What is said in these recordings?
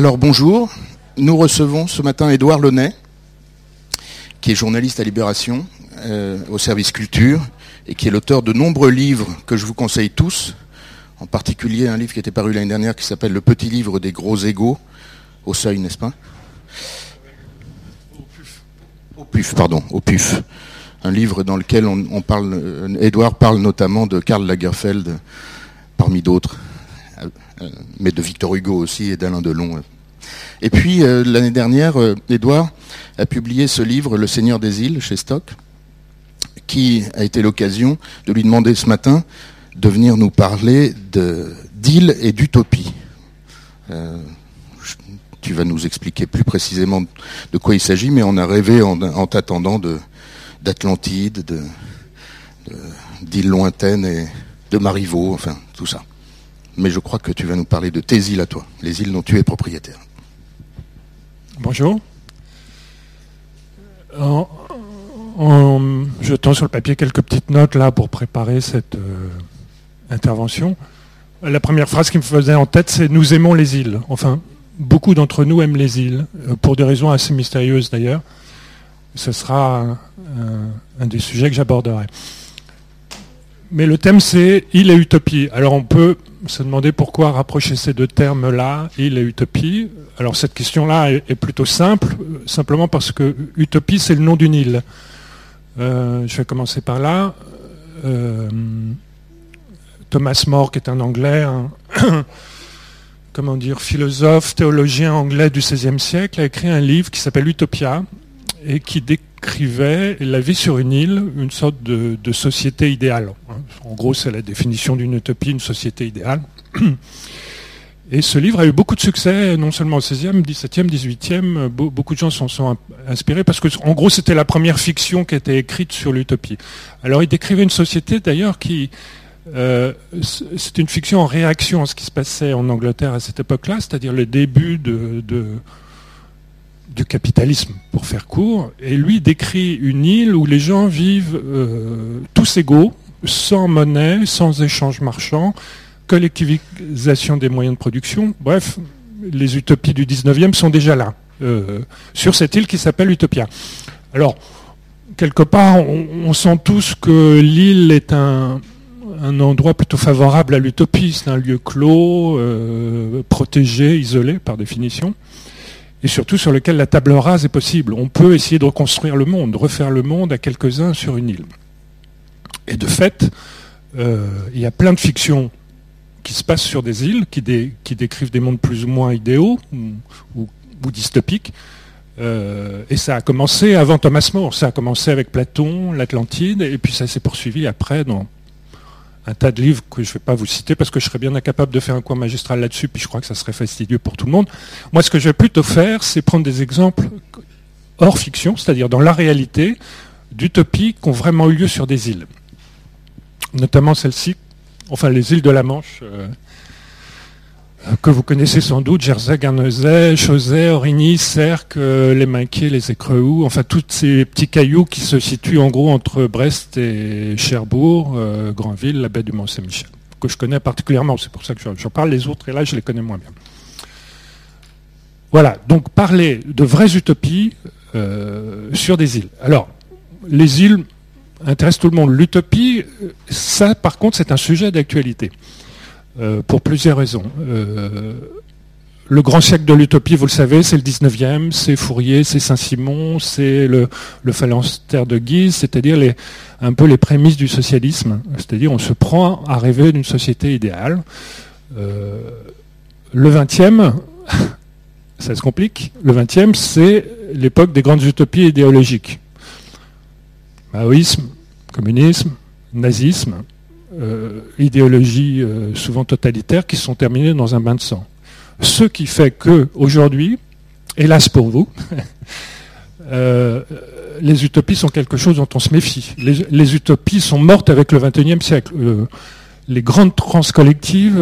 Alors bonjour, nous recevons ce matin Édouard Launay, qui est journaliste à Libération, euh, au service culture, et qui est l'auteur de nombreux livres que je vous conseille tous, en particulier un livre qui était paru l'année dernière qui s'appelle Le petit livre des gros égaux, au seuil, n'est-ce pas? Au PUF, pardon, au PUF. Un livre dans lequel on, parle, euh, Édouard parle notamment de Karl Lagerfeld, parmi d'autres, mais de Victor Hugo aussi et d'Alain Delon. Et puis euh, l'année dernière, Édouard a publié ce livre, Le Seigneur des îles, chez Stock, qui a été l'occasion de lui demander ce matin de venir nous parler d'îles et d'utopie tu vas nous expliquer plus précisément de quoi il s'agit, mais on a rêvé en, t'attendant d'Atlantide, d'îles lointaines et de Marivaux, enfin tout ça. Mais je crois que tu vas nous parler de tes îles à toi, les îles dont tu es propriétaire. Bonjour. En, en, jetant sur le papier quelques petites notes là pour préparer cette euh, intervention, la première phrase qui me faisait en tête, c'est Nous aimons les îles. Enfin, beaucoup d'entre nous aiment les îles, euh, pour des raisons assez mystérieuses d'ailleurs. Ce sera un, des sujets que j'aborderai. Mais le thème c'est île et utopie. Alors on peut se demander pourquoi rapprocher ces deux termes-là, île et utopie. Alors cette question-là est, plutôt simple, simplement parce que utopie c'est le nom d'une île. Euh, je vais commencer par là. Euh, Thomas More, qui est un Anglais, comment dire, philosophe, théologien anglais du XVIe siècle, a écrit un livre qui s'appelle Utopia et qui décrivait la vie sur une île, une sorte de, société idéale. En gros, c'est la définition d'une utopie, une société idéale. Et ce livre a eu beaucoup de succès, non seulement au XVIe, XVIIe, XVIIIe. Beaucoup de gens s'en sont inspirés parce que, en gros, c'était la première fiction qui était écrite sur l'utopie. Alors, il décrivait une société d'ailleurs qui, euh, c'est une fiction en réaction à ce qui se passait en Angleterre à cette époque-là, c'est-à-dire le début de, du capitalisme, pour faire court. Et lui décrit une île où les gens vivent euh, tous égaux, sans monnaie, sans échange marchand, collectivisation des moyens de production. Bref, les utopies du 19e sont déjà là, euh, sur cette île qui s'appelle Utopia. Alors, quelque part, on sent tous que l'île est un, endroit plutôt favorable à l'utopie. C'est un lieu clos, euh, protégé, isolé par définition, et surtout sur lequel la table rase est possible. On peut essayer de reconstruire le monde, de refaire le monde à quelques-uns sur une île. Et de fait, euh, il y a plein de fictions qui se passent sur des îles, qui, décrivent des mondes plus ou moins idéaux ou, dystopiques. Euh, et ça a commencé avant Thomas More, ça a commencé avec Platon, l'Atlantide, et puis ça s'est poursuivi après dans un tas de livres que je ne vais pas vous citer parce que je serais bien incapable de faire un coin magistral là-dessus, puis je crois que ça serait fastidieux pour tout le monde. Moi, ce que je vais plutôt faire, c'est prendre des exemples hors fiction, c'est-à-dire dans la réalité, d'utopies qui ont vraiment eu lieu sur des îles. Notamment celle-ci, enfin les îles de la Manche. Euh, que vous connaissez sans doute, Jersey, Guernesey, Chausey, Origny, Cerques, euh, les Minquiers, les Écreux, enfin tous ces petits cailloux qui se situent en gros entre Brest et Cherbourg, euh, Granville, la baie du Mont-Saint-Michel, que je connais particulièrement, c'est pour ça que j'en parle, les autres, et là je les connais moins bien. Voilà, donc parler de vraies utopies euh, sur des îles. Alors, les îles intéressent tout le monde. L'utopie, ça par contre c'est un sujet d'actualité. Euh, pour plusieurs raisons. Euh, le grand siècle de l'utopie, vous le savez, c'est le 19e, c'est Fourier, c'est Saint-Simon, c'est le, le phalanstère de Guise, c'est-à-dire un peu les prémices du socialisme. C'est-à-dire on se prend à rêver d'une société idéale. Euh, le 20e, ça se complique, le 20e, c'est l'époque des grandes utopies idéologiques. Maoïsme, communisme, nazisme, euh, idéologies euh, souvent totalitaires qui sont terminées dans un bain de sang. Ce qui fait que aujourd'hui, hélas pour vous, euh, les utopies sont quelque chose dont on se méfie. Les, utopies sont mortes avec le XXIe siècle. les grandes transcollectives,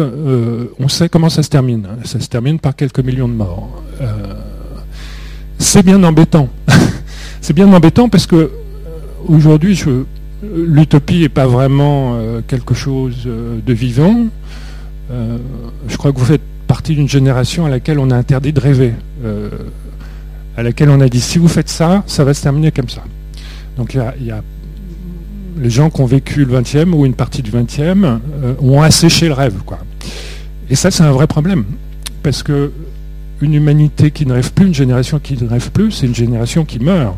on sait comment ça se termine. Ça se termine par quelques millions de morts. c'est bien embêtant. c'est bien embêtant parce que aujourd'hui, je, l'utopie n'est pas vraiment euh, quelque chose euh, de vivant. Euh, je crois que vous faites partie d'une génération à laquelle on a interdit de rêver, à laquelle on a dit si vous faites ça, ça va se terminer comme ça. Donc il y a, les gens qui ont vécu le 20e ou une partie du 20e ont asséché le rêve. Quoi. Et ça, c'est un vrai problème. Parce que une humanité qui ne rêve plus, une génération qui ne rêve plus, c'est une génération qui meurt.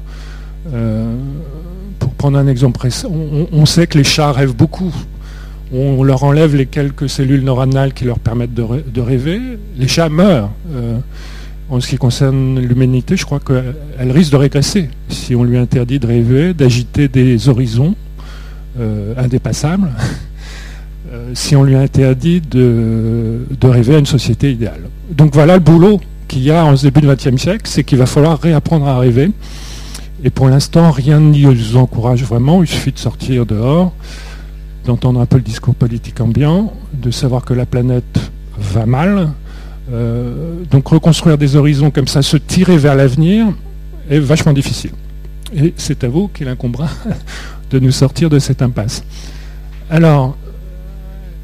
Pour prendre un exemple précis, on, sait que les chats rêvent beaucoup. On leur enlève les quelques cellules neuronales qui leur permettent de, rêver. Les chats meurent. Euh, en ce qui concerne l'humanité, je crois qu'elle risque de régresser si on lui interdit de rêver, d'agiter des horizons euh, indépassables. Euh, si on lui interdit de, rêver à une société idéale. Donc voilà le boulot qu'il y a en ce début du XXe siècle, c'est qu'il va falloir réapprendre à rêver. Et pour l'instant, rien n'y nous encourage vraiment. Il suffit de sortir dehors, d'entendre un peu le discours politique ambiant, de savoir que la planète va mal. Euh, donc reconstruire des horizons comme ça, se tirer vers l'avenir, est vachement difficile. Et c'est à vous qu'il incombera de nous sortir de cette impasse. Alors,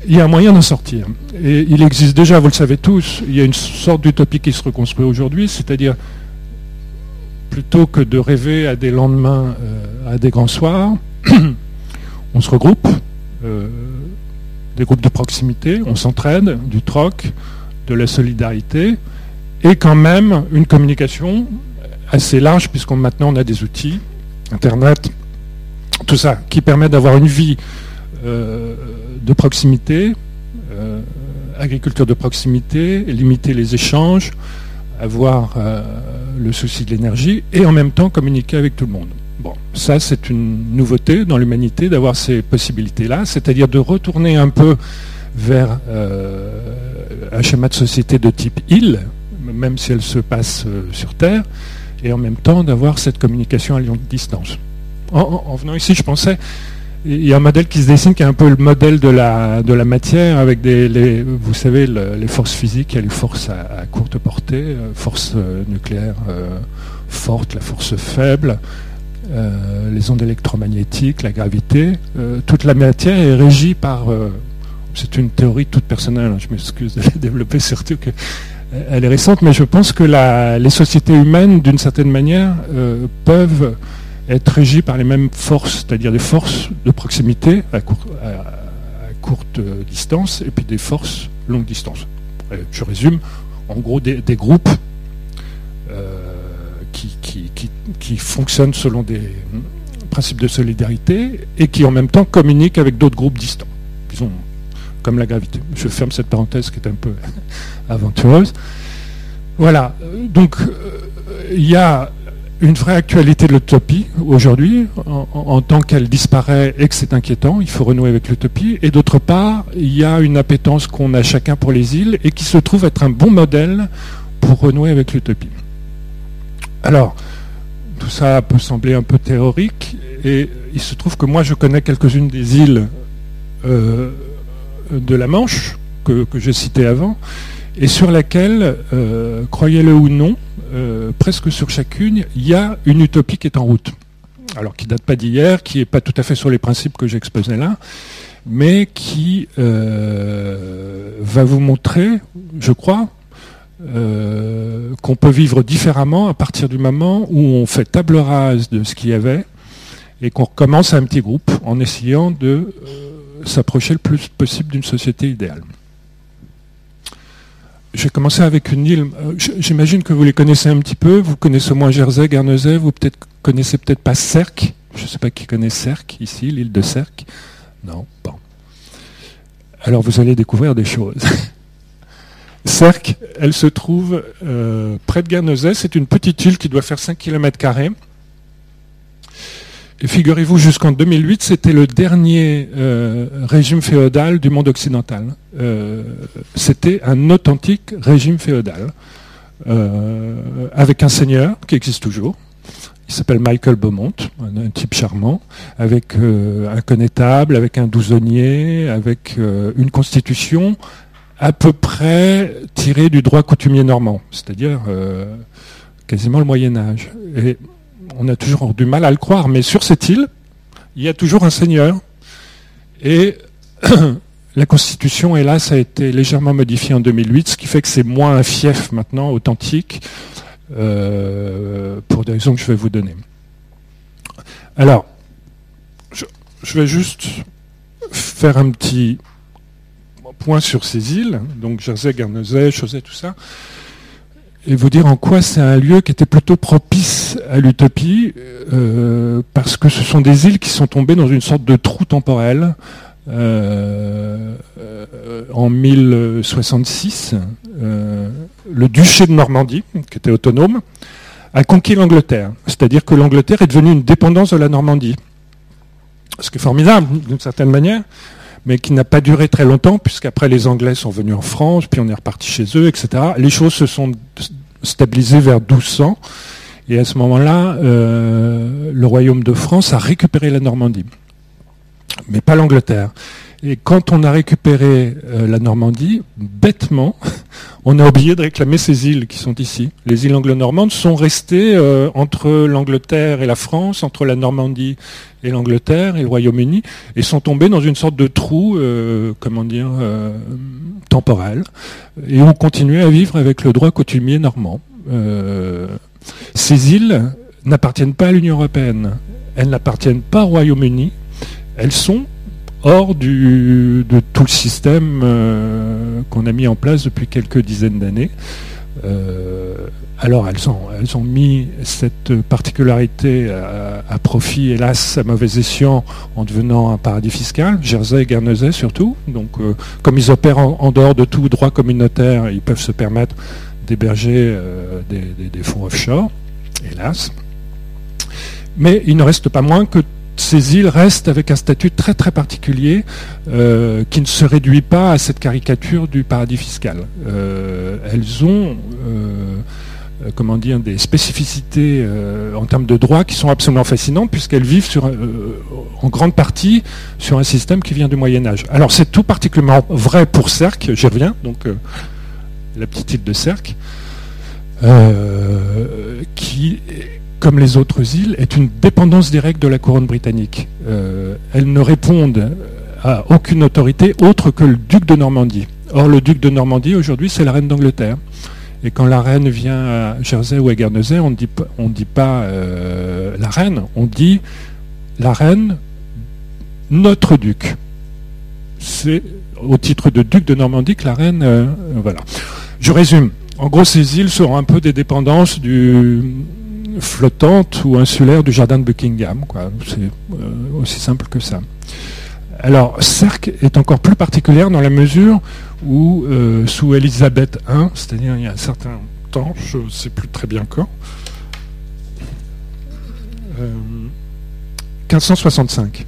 il y a un moyen d'en sortir. Et il existe déjà, vous le savez tous, il y a une sorte d'utopie qui se reconstruit aujourd'hui, c'est-à-dire plutôt que de rêver à des lendemains, euh, à des grands soirs, on se regroupe, euh, des groupes de proximité, on s'entraide, du troc, de la solidarité, et quand même une communication assez large, puisqu'on maintenant on a des outils, Internet, tout ça, qui permet d'avoir une vie euh, de proximité, agriculture de proximité, limiter les échanges, avoir euh, le souci de l'énergie et en même temps communiquer avec tout le monde. Bon, ça c'est une nouveauté dans l'humanité d'avoir ces possibilités-là, c'est-à-dire de retourner un peu vers un schéma de société de type île, même si elle se passe sur Terre, et en même temps d'avoir cette communication à distance. en venant ici, je pensais il y a un modèle qui se dessine qui est un peu le modèle de la, de la matière avec des, les, vous savez, les forces physiques, il y a les forces à, courte portée, euh, force euh, nucléaire euh, forte, la force faible, les ondes électromagnétiques, la gravité. toute la matière est régie par... c'est une théorie toute personnelle, hein, je m'excuse de la développer surtout que elle est récente, mais je pense que les sociétés humaines, d'une certaine manière, peuvent être régi par les mêmes forces, c'est-à-dire des forces de proximité à, courte distance et puis des forces longue distance. Je résume, en gros des, groupes euh, qui, fonctionnent selon des principes de solidarité et qui en même temps communiquent avec d'autres groupes distants, disons comme la gravité. Je ferme cette parenthèse qui est un peu aventureuse. Voilà, donc euh, il y a une vraie actualité de l'utopie aujourd'hui, en, tant qu'elle disparaît et que c'est inquiétant, il faut renouer avec l'utopie. Et d'autre part, il y a une appétence qu'on a chacun pour les îles et qui se trouve être un bon modèle pour renouer avec l'utopie. Alors, tout ça peut sembler un peu théorique, et il se trouve que moi je connais quelques-unes des îles euh, de la Manche que, j'ai citées avant, et sur laquelle, euh, croyez-le ou non, euh, presque sur chacune, il y a une utopie qui est en route. Alors qui date pas d'hier, qui n'est pas tout à fait sur les principes que j'exposais là, mais qui euh, va vous montrer, je crois, euh, qu'on peut vivre différemment à partir du moment où on fait table rase de ce qu'il y avait et qu'on recommence à un petit groupe en essayant de s'approcher le plus possible d'une société idéale. J'ai commencé avec une île. Euh, j'imagine que vous les connaissez un petit peu. Vous connaissez au moins Jersey, Guernesey. Vous peut-être connaissez peut-être pas Serc. Je ne sais pas qui connaît Serc ici, l'île de Serc. Non. Bon. Alors vous allez découvrir des choses. Serc, elle se trouve euh, près de Guernesey. C'est une petite île qui doit faire 5 km et figurez-vous, jusqu'en 2008, c'était le dernier euh, régime féodal du monde occidental. Euh, c'était un authentique régime féodal, euh, avec un seigneur qui existe toujours. Il s'appelle Michael Beaumont, un, type charmant, avec un connétable, avec un douzaunier, avec une constitution à peu près tirée du droit coutumier normand, c'est-à-dire quasiment le Moyen Âge. On a toujours du mal à le croire, mais sur cette île, il y a toujours un seigneur. Et la Constitution, hélas, a été légèrement modifiée en 2008, ce qui fait que c'est moins un fief maintenant, authentique, pour des raisons que je vais vous donner. Alors, je, vais juste faire un petit point sur ces îles, donc Jersey, Guernesey, Chausey, tout ça, et vous dire en quoi c'est un lieu qui était plutôt propice à l'utopie, euh, parce que ce sont des îles qui sont tombées dans une sorte de trou temporel euh, en 1066. Euh, le duché de Normandie, qui était autonome, a conquis l'Angleterre. C'est-à-dire que l'Angleterre est devenue une dépendance de la Normandie. Ce qui est formidable, d'une certaine manière, mais qui n'a pas duré très longtemps, puisqu'après les Anglais sont venus en France, puis on est reparti chez eux, etc. Les choses se sont stabilisées vers 1200, et à ce moment-là, euh, le royaume de France a récupéré la Normandie, mais pas l'Angleterre. Et quand on a récupéré euh, la Normandie, bêtement, on a oublié de réclamer ces îles qui sont ici. Les îles anglo-normandes sont restées euh, entre l'Angleterre et la France, entre la Normandie et l'Angleterre et le Royaume-Uni, et sont tombées dans une sorte de trou, euh, comment dire, temporel, et ont continué à vivre avec le droit coutumier normand. ces îles n'appartiennent pas à l'Union européenne, elles n'appartiennent pas au Royaume-Uni, elles sont hors de tout le système euh, qu'on a mis en place depuis quelques dizaines d'années. Euh, alors elles ont, elles ont mis cette particularité à, profit, hélas, à mauvais escient, en devenant un paradis fiscal, Jersey et Guernesey surtout. Donc euh, comme ils opèrent en, dehors de tout droit communautaire, ils peuvent se permettre d'héberger des fonds offshore, hélas. Mais il ne reste pas moins que ces îles restent avec un statut très très particulier euh, qui ne se réduit pas à cette caricature du paradis fiscal. Euh, elles ont euh, comment dire, des spécificités en termes de droit qui sont absolument fascinantes puisqu'elles vivent en grande partie sur un système qui vient du Moyen Âge. Alors c'est tout particulièrement vrai pour Cercle, j'y reviens, donc la petite île de Cercle, qui comme les autres îles, est une dépendance directe de la couronne britannique. Euh, elles ne répondent à aucune autorité autre que le duc de Normandie. Or, le duc de Normandie, aujourd'hui, c'est la reine d'Angleterre. Et quand la reine vient à Jersey ou à Guernesey, on ne dit, pas euh, la reine, on dit la reine, notre duc. C'est au titre de duc de Normandie que la reine... Euh, voilà. Je résume. En gros, ces îles seront un peu des dépendances du, flottante ou insulaire du jardin de Buckingham. C'est euh, aussi simple que ça. Alors, Cercle est encore plus particulière dans la mesure où, euh, sous Élisabeth I, c'est-à-dire il y a un certain temps, je ne sais plus très bien quand, 1565,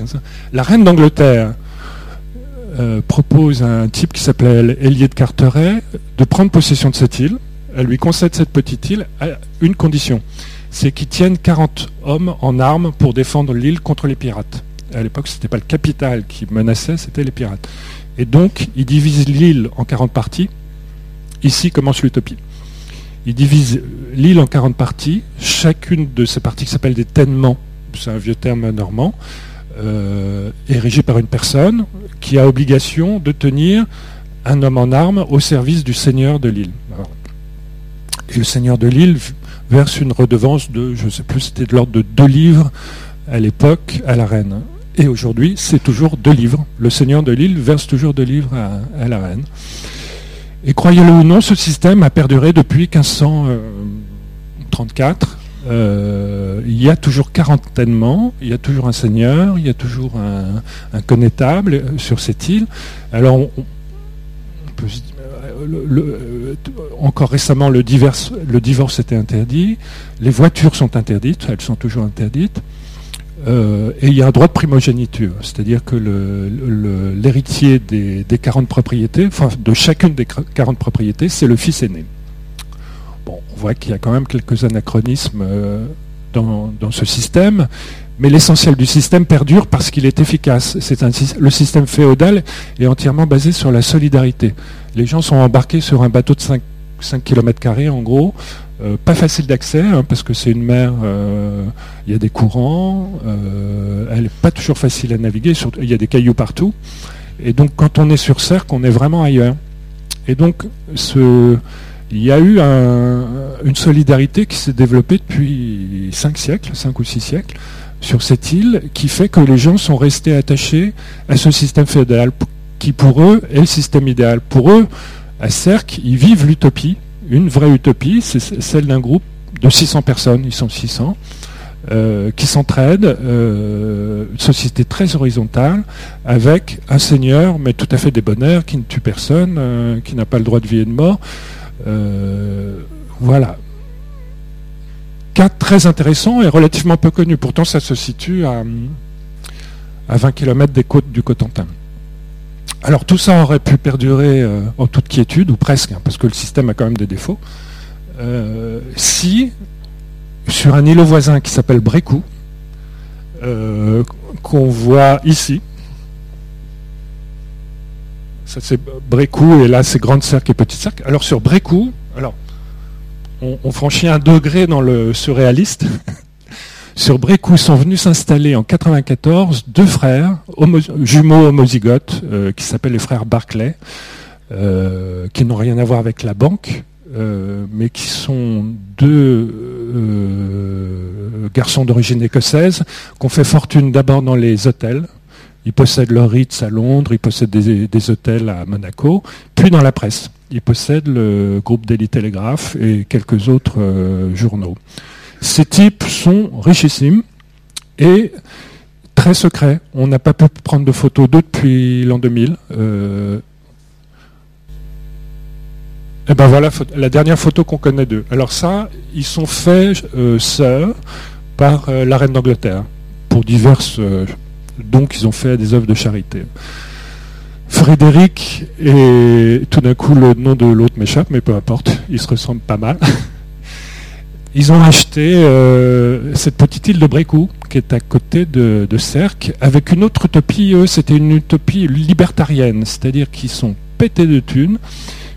euh, la reine d'Angleterre propose à un type qui s'appelait Elié de Carteret de prendre possession de cette île, elle lui concède cette petite île à une condition, c'est qu'il tienne 40 hommes en armes pour défendre l'île contre les pirates. À l'époque, ce n'était pas le capital qui menaçait, c'était les pirates. Et donc, il divise l'île en 40 parties. Ici commence l'utopie. Il divise l'île en 40 parties. Chacune de ces parties qui s'appelle des ténements, c'est un vieux terme normand, euh, par une personne qui a obligation de tenir un homme en armes au service du seigneur de l'île. Et le seigneur de l'île verse une redevance de, je ne sais plus, c'était de l'ordre de deux livres à l'époque à la reine. Et aujourd'hui, c'est toujours deux livres. Le seigneur de l'île verse toujours deux livres à, la reine. Et croyez-le ou non, ce système a perduré depuis 1534. Euh, il y a toujours quarantainement, il y a toujours un seigneur, il y a toujours un, connétable sur cette île. Alors, on, le, encore récemment, le, le, divorce était interdit, les voitures sont interdites, elles sont toujours interdites, euh, et il y a un droit de primogéniture, c'est-à-dire que l'héritier des, 40 propriétés, enfin de chacune des 40 propriétés, c'est le fils aîné. Bon, on voit qu'il y a quand même quelques anachronismes euh, dans, ce système, mais l'essentiel du système perdure parce qu'il est efficace. Le système féodal est entièrement basé sur la solidarité. Les gens sont embarqués sur un bateau de 5, 5 km en gros, euh, pas facile d'accès hein, parce que c'est une mer, euh, il y a des courants, euh, elle n'est pas toujours facile à naviguer, il y a des cailloux partout. Et donc quand on est sur Cercle, on est vraiment ailleurs. Et donc il y a eu une solidarité qui s'est développée depuis 5 siècles, 5 ou 6 siècles, sur cette île, qui fait que les gens sont restés attachés à ce système fédéral qui pour eux est le système idéal. Pour eux, à Cercle, ils vivent l'utopie, une vraie utopie, c'est celle d'un groupe de 600 personnes, ils sont 600, euh, qui s'entraident, euh, une société très horizontale, avec un seigneur, mais tout à fait débonnaire, qui ne tue personne, euh, qui n'a pas le droit de vie et de mort. voilà. Cas très intéressant et relativement peu connu. Pourtant, ça se situe à, à 20 km des côtes du Cotentin. Alors tout ça aurait pu perdurer en toute quiétude, ou presque, hein, parce que le système a quand même des défauts, si sur un îlot voisin qui s'appelle Brécou, euh, qu'on voit ici. Ça c'est Brécou et là c'est Grande Cercle et Petite Cercle. Alors sur Brécou, on, franchit un degré dans le surréaliste. sur Brécou sont venus s'installer en 94 deux frères jumeaux homozygotes euh, qui s'appellent les frères Barclay, euh, qui n'ont rien à voir avec la banque, euh, mais qui sont deux garçons d'origine écossaise, qui ont fait fortune d'abord dans les hôtels. Ils possèdent leur Ritz à Londres, ils possèdent des, hôtels à Monaco, puis dans la presse. Ils possèdent le groupe Daily Telegraph et quelques autres euh, journaux. Ces types sont richissimes et très secrets. On n'a pas pu prendre de photos d'eux depuis l'an 2000. Et eh ben voilà la dernière photo qu'on connaît d'eux. Alors ça, ils sont faits euh, seuls par euh, la reine d'Angleterre pour diverses. Euh, donc ils ont fait des œuvres de charité. Frédéric et tout d'un coup le nom de l'autre m'échappe, mais peu importe, ils se ressemblent pas mal. Ils ont acheté cette petite île de Brécou, qui est à côté de, de Cerques, avec une autre utopie. Eux, c'était une utopie libertarienne, c'est-à-dire qu'ils sont pétés de thunes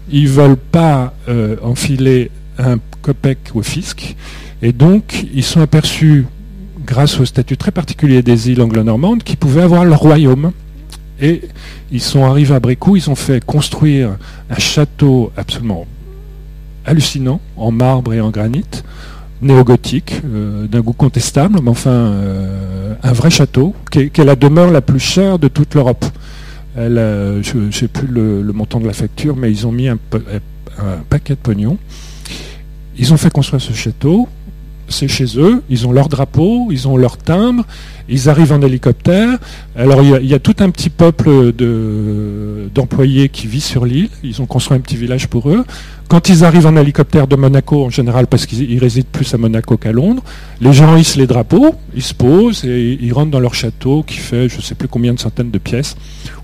ils ne veulent pas euh, enfiler un copec au fisc, et donc ils sont aperçus, grâce au statut très particulier des îles anglo-normandes, qu'ils pouvaient avoir leur royaume. Et ils sont arrivés à Brécou, ils ont fait construire un château absolument hallucinant, en marbre et en granit, néo-gothique, euh, d'un goût contestable, mais enfin euh, un vrai château, qui est, la demeure la plus chère de toute l'Europe je ne sais plus le, montant de la facture, mais ils ont mis un, paquet de pognon. Ils ont fait construire ce château, c'est chez eux, ils ont leur drapeau, ils ont leur timbre, ils arrivent en hélicoptère. Alors il y, a, tout un petit peuple d'employés qui vit sur l'île, ils ont construit un petit village pour eux. Quand ils arrivent en hélicoptère de Monaco, en général parce qu'ils résident plus à Monaco qu'à Londres, les gens hissent les drapeaux, ils se posent et ils rentrent dans leur château qui fait je ne sais plus combien de centaines de pièces,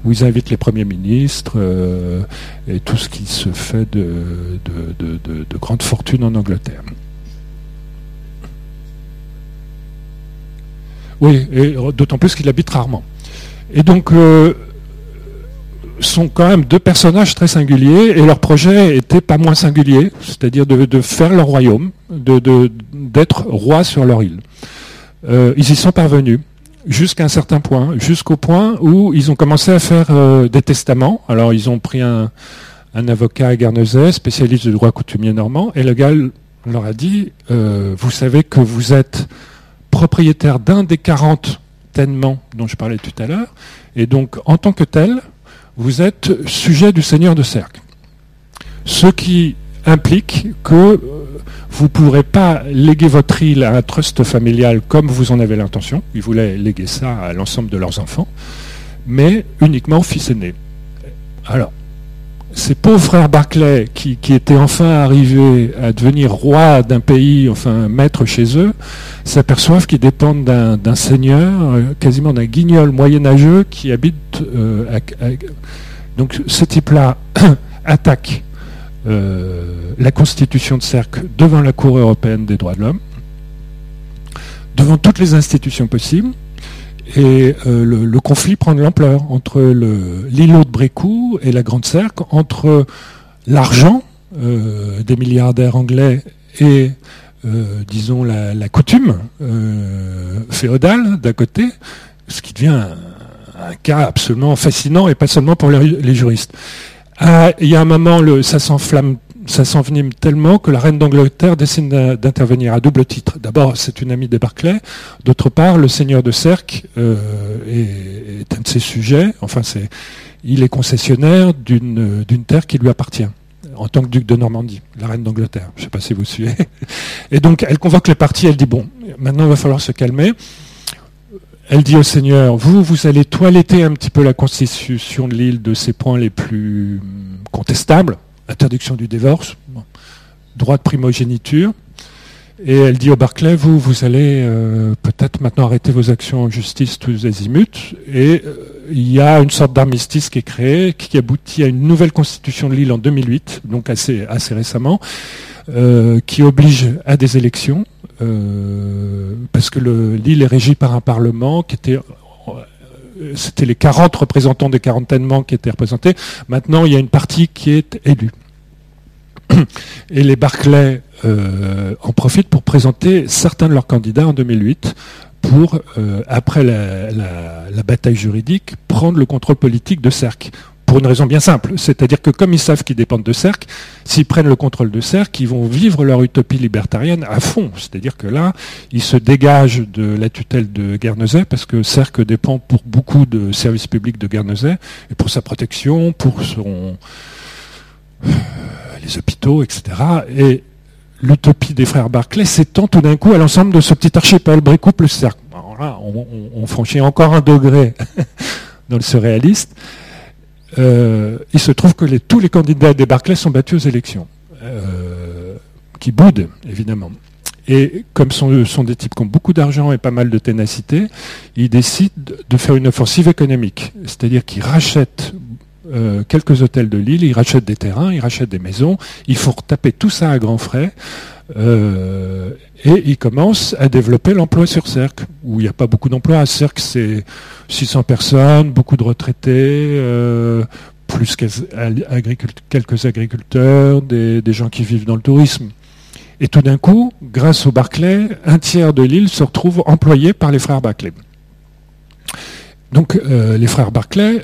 où ils invitent les premiers ministres euh, et tout ce qui se fait de, de, de fortune en Angleterre. Oui, et d'autant plus qu'il habite rarement. Et donc, euh, sont quand même deux personnages très singuliers, et leur projet était pas moins singulier, c'est-à-dire de, faire leur royaume, d'être de, roi sur leur île. Euh, ils y sont parvenus jusqu'à un certain point, jusqu'au point où ils ont commencé à faire euh, des testaments. Alors, ils ont pris un, un avocat à Guernesey, spécialiste du droit coutumier normand, et le gars leur a dit, vous savez que vous êtes propriétaire d'un des 40 tenements dont je parlais tout à l'heure, et donc en tant que tel, vous êtes sujet du seigneur de cercle. Ce qui implique que euh, vous ne pourrez pas léguer votre île à un trust familial comme vous en avez l'intention, ils voulaient léguer ça à l'ensemble de leurs enfants, mais uniquement au fils aîné. Alors, ces pauvres frères Barclay qui, étaient enfin arrivés à devenir rois d'un pays, enfin maître chez eux, s'aperçoivent qu'ils dépendent d'un seigneur, euh, quasiment d'un guignol moyenâgeux qui habite euh, Donc ce type-là attaque euh, la constitution de Cercle devant la Cour européenne des droits de l'homme, devant toutes les institutions possibles, et euh, le, conflit prend de l'ampleur entre l'îlot de Brécou et la Grande Cercle, entre l'argent euh, des milliardaires anglais et, euh, disons, la, coutume féodale d'un côté, ce qui devient un cas absolument fascinant et pas seulement pour les, juristes. Ah, il y a un moment, le, ça s'enflamme ça s'envenime tellement que la reine d'Angleterre décide d'intervenir à double titre. D'abord, c'est une amie des Barclay. D'autre part, le seigneur de Cerques euh, est, un de ses sujets. Enfin, c'est, il est concessionnaire d'une, d'une terre qui lui appartient en tant que duc de Normandie, la reine d'Angleterre. Je ne sais pas si vous suivez. Et donc, elle convoque les parties. Elle dit bon, maintenant, il va falloir se calmer. Elle dit au Seigneur, vous, vous allez toiletter un petit peu la constitution de l'île de ses points les plus contestables, interdiction du divorce, droit de primogéniture. Et elle dit au Barclay, vous, vous allez euh, peut-être maintenant arrêter vos actions en justice tous azimuts. Et euh, il y a une sorte d'armistice qui est créé, qui aboutit à une nouvelle constitution de l'île en 2008, donc assez, assez récemment, euh, qui oblige à des élections, parce que l'île est régie par un parlement qui était c'était les 40 représentants des quarantainements qui étaient représentés. Maintenant, il y a une partie qui est élue. Et les Barclay euh, en profitent pour présenter certains de leurs candidats en 2008 pour, euh, après la, bataille juridique, prendre le contrôle politique de Cercle. Pour une raison bien simple, c'est-à-dire que comme ils savent qu'ils dépendent de Cercle, s'ils prennent le contrôle de Cercle, ils vont vivre leur utopie libertarienne à fond. C'est-à-dire que là, ils se dégagent de la tutelle de Guernesey, parce que Cercle dépend pour beaucoup de services publics de Guernesey, et pour sa protection, pour son les hôpitaux, etc. Et l'utopie des frères Barclay s'étend tout d'un coup à l'ensemble de ce petit archipel, Brécourt plus cercle. on, franchit encore un degré dans le surréaliste. Euh, il se trouve que tous les candidats des Barclay sont battus aux élections, euh, qui boudent, évidemment. Et comme ce sont des types qui ont beaucoup d'argent et pas mal de ténacité, ils décident de faire une offensive économique. C'est-à-dire qu'ils rachètent euh, quelques hôtels de l'île, ils rachètent des terrains, ils rachètent des maisons, il faut retaper tout ça à grands frais. Euh, et ils commencent à développer l'emploi sur Cercle, où il n'y a pas beaucoup d'emplois. À Cercle, c'est 600 personnes, beaucoup de retraités, euh, plus quelques agriculteurs, des, gens qui vivent dans le tourisme. Et tout d'un coup, grâce au Barclay, un tiers de l'île se retrouve employé par les frères Barclay. Donc les frères Barclay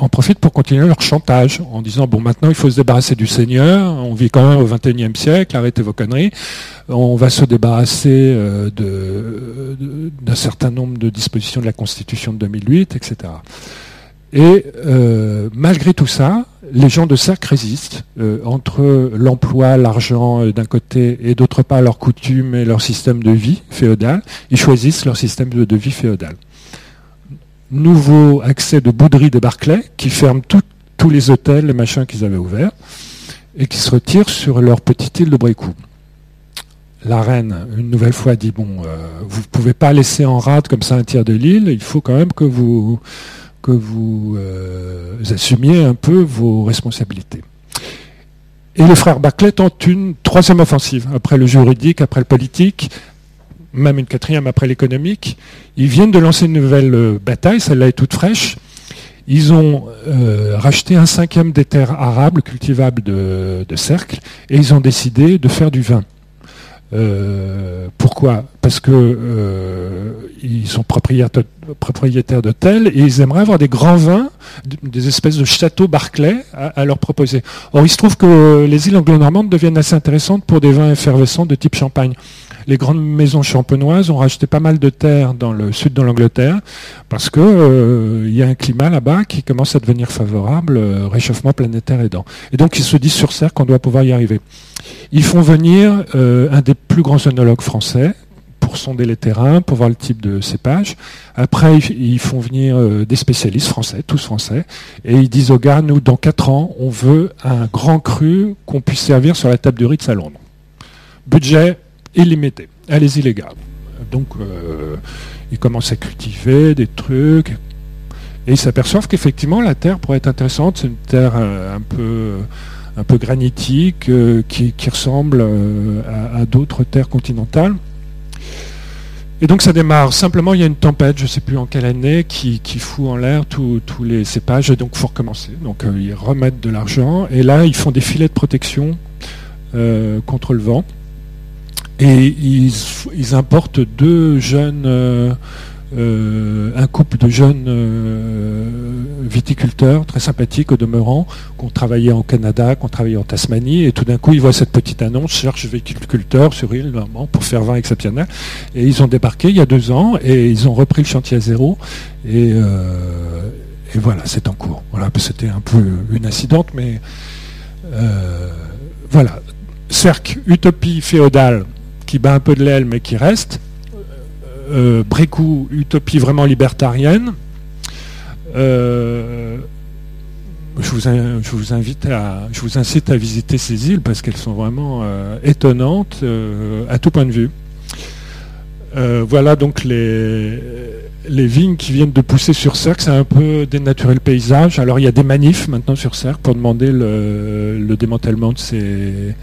en profitent pour continuer leur chantage en disant bon maintenant il faut se débarrasser du Seigneur, on vit quand même au XXIe siècle, arrêtez vos conneries, on va se débarrasser euh, d'un certain nombre de dispositions de la Constitution de 2008, etc. Et euh, malgré tout ça, les gens de cercle résistent euh, entre l'emploi, l'argent d'un côté et d'autre part leurs coutumes et leur système de vie féodal. Ils choisissent leur système de vie féodal nouveau accès de bouderie de Barclay, qui ferment tous les hôtels, les machins qu'ils avaient ouverts, et qui se retirent sur leur petite île de Brécourt. La reine, une nouvelle fois, dit bon, euh, vous ne pouvez pas laisser en rade comme ça un tiers de l'île, il faut quand même que vous, que vous euh, assumiez un peu vos responsabilités. Et les frères Barclay tentent une troisième offensive, après le juridique, après le politique, même une quatrième après l'économique. Ils viennent de lancer une nouvelle euh, bataille, celle-là est toute fraîche. Ils ont euh, racheté un cinquième des terres arables cultivables de, Cercle et ils ont décidé de faire du vin. Euh, pourquoi? Parce que ils sont propriétaires, d'hôtels et ils aimeraient avoir des grands vins, des espèces de châteaux Barclay à, leur proposer. Or, il se trouve que les îles anglo-normandes deviennent assez intéressantes pour des vins effervescents de type champagne les grandes maisons champenoises ont racheté pas mal de terres dans le sud de l'Angleterre parce qu'il euh, y a un climat là-bas qui commence à devenir favorable, euh, réchauffement planétaire aidant. Et donc ils se disent sur Serre qu'on doit pouvoir y arriver. Ils font venir euh, un des plus grands œnologues français pour sonder les terrains, pour voir le type de cépage. Après, ils font venir des spécialistes français, tous français, et ils disent aux gars, nous, dans quatre ans, on veut un grand cru qu'on puisse servir sur la table de Ritz à Londres. Budget illimité. Allez-y les gars. Donc euh, ils commencent à cultiver des trucs et ils s'aperçoivent qu'effectivement la terre pourrait être intéressante. C'est une terre euh, un peu granitique euh, qui, ressemble à, d'autres terres continentales. Et donc ça démarre. Simplement, il y a une tempête, je ne sais plus en quelle année, qui, fout en l'air tous les cépages, et donc il faut recommencer. Donc ils remettent de l'argent, et là, ils font des filets de protection contre le vent. Et ils, importent deux jeunes, euh, un couple de jeunes viticulteurs très sympathiques au demeurant, qui ont travaillé en Canada, qui ont travaillé en Tasmanie, et tout d'un coup ils voient cette petite annonce, cherche viticulteurs sur île pour faire vin exceptionnel. Et ils ont débarqué il y a deux ans et ils ont repris le chantier à zéro. Et, et voilà, c'est en cours. Voilà, c'était un peu une incidente, mais voilà. Cercle, utopie féodale qui bat un peu de l'aile mais qui reste. Euh, Brécou, utopie vraiment libertarienne. Euh, je, vous, invite à, incite à visiter ces îles parce qu'elles sont vraiment euh, étonnantes à tout point de vue. voilà donc les, vignes qui viennent de pousser sur Cercle, c'est un peu dénaturer le paysage. Alors il y a des manifs maintenant sur Cercle pour demander le démantèlement de ces,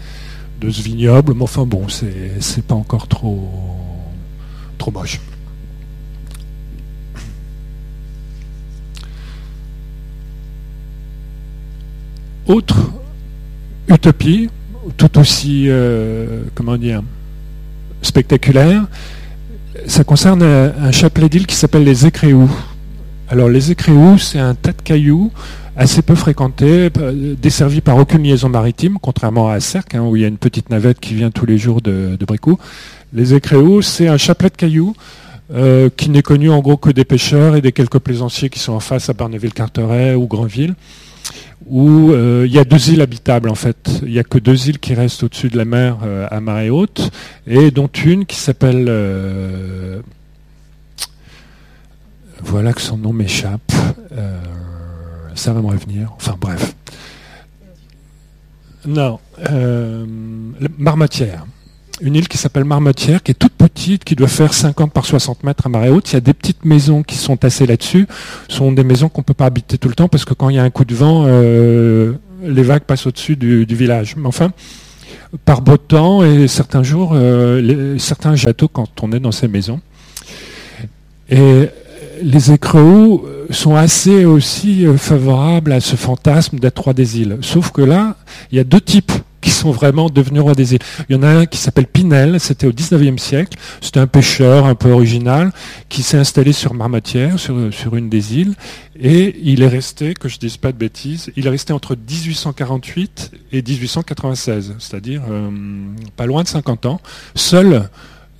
de ce vignoble, mais enfin bon, c'est pas encore trop, trop moche. Autre utopie, tout aussi, euh, comment dire, spectaculaire, ça concerne un, chapelet d'îles qui s'appelle les Écréous. Alors les Écréous, c'est un tas de cailloux assez peu fréquenté, euh, desservi par aucune liaison maritime, contrairement à Cerc, hein, où il y a une petite navette qui vient tous les jours de, de. Les Écréaux, c'est un chapelet de cailloux euh, qui n'est connu en gros que des pêcheurs et des quelques plaisanciers qui sont en face à Barneville-Carteret ou Grandville, où euh, il y a deux îles habitables en fait. Il n'y a que deux îles qui restent au-dessus de la mer à marée haute, et dont une qui s'appelle... voilà que son nom m'échappe ça va me revenir. Enfin bref. Non. Euh, Marmotière. Une île qui s'appelle Marmotière, qui est toute petite, qui doit faire 50 par 60 mètres à marée haute. Il y a des petites maisons qui sont tassées là-dessus. Ce sont des maisons qu'on ne peut pas habiter tout le temps parce que quand il y a un coup de vent, euh, les vagues passent au-dessus du, village. Mais enfin, par beau temps et certains jours, euh, certains châteaux quand on est dans ces maisons. Et les écreux sont assez aussi euh, favorables à ce fantasme d'être roi des îles. Sauf que là, il y a deux types qui sont vraiment devenus rois des îles. Il y en a un qui s'appelle Pinel, c'était au 19e siècle, c'était un pêcheur un peu original qui s'est installé sur Marmotière, sur, une des îles, et il est resté, que je dise pas de bêtises, il est resté entre 1848 et 1896, c'est-à-dire euh, pas loin de 50 ans, seul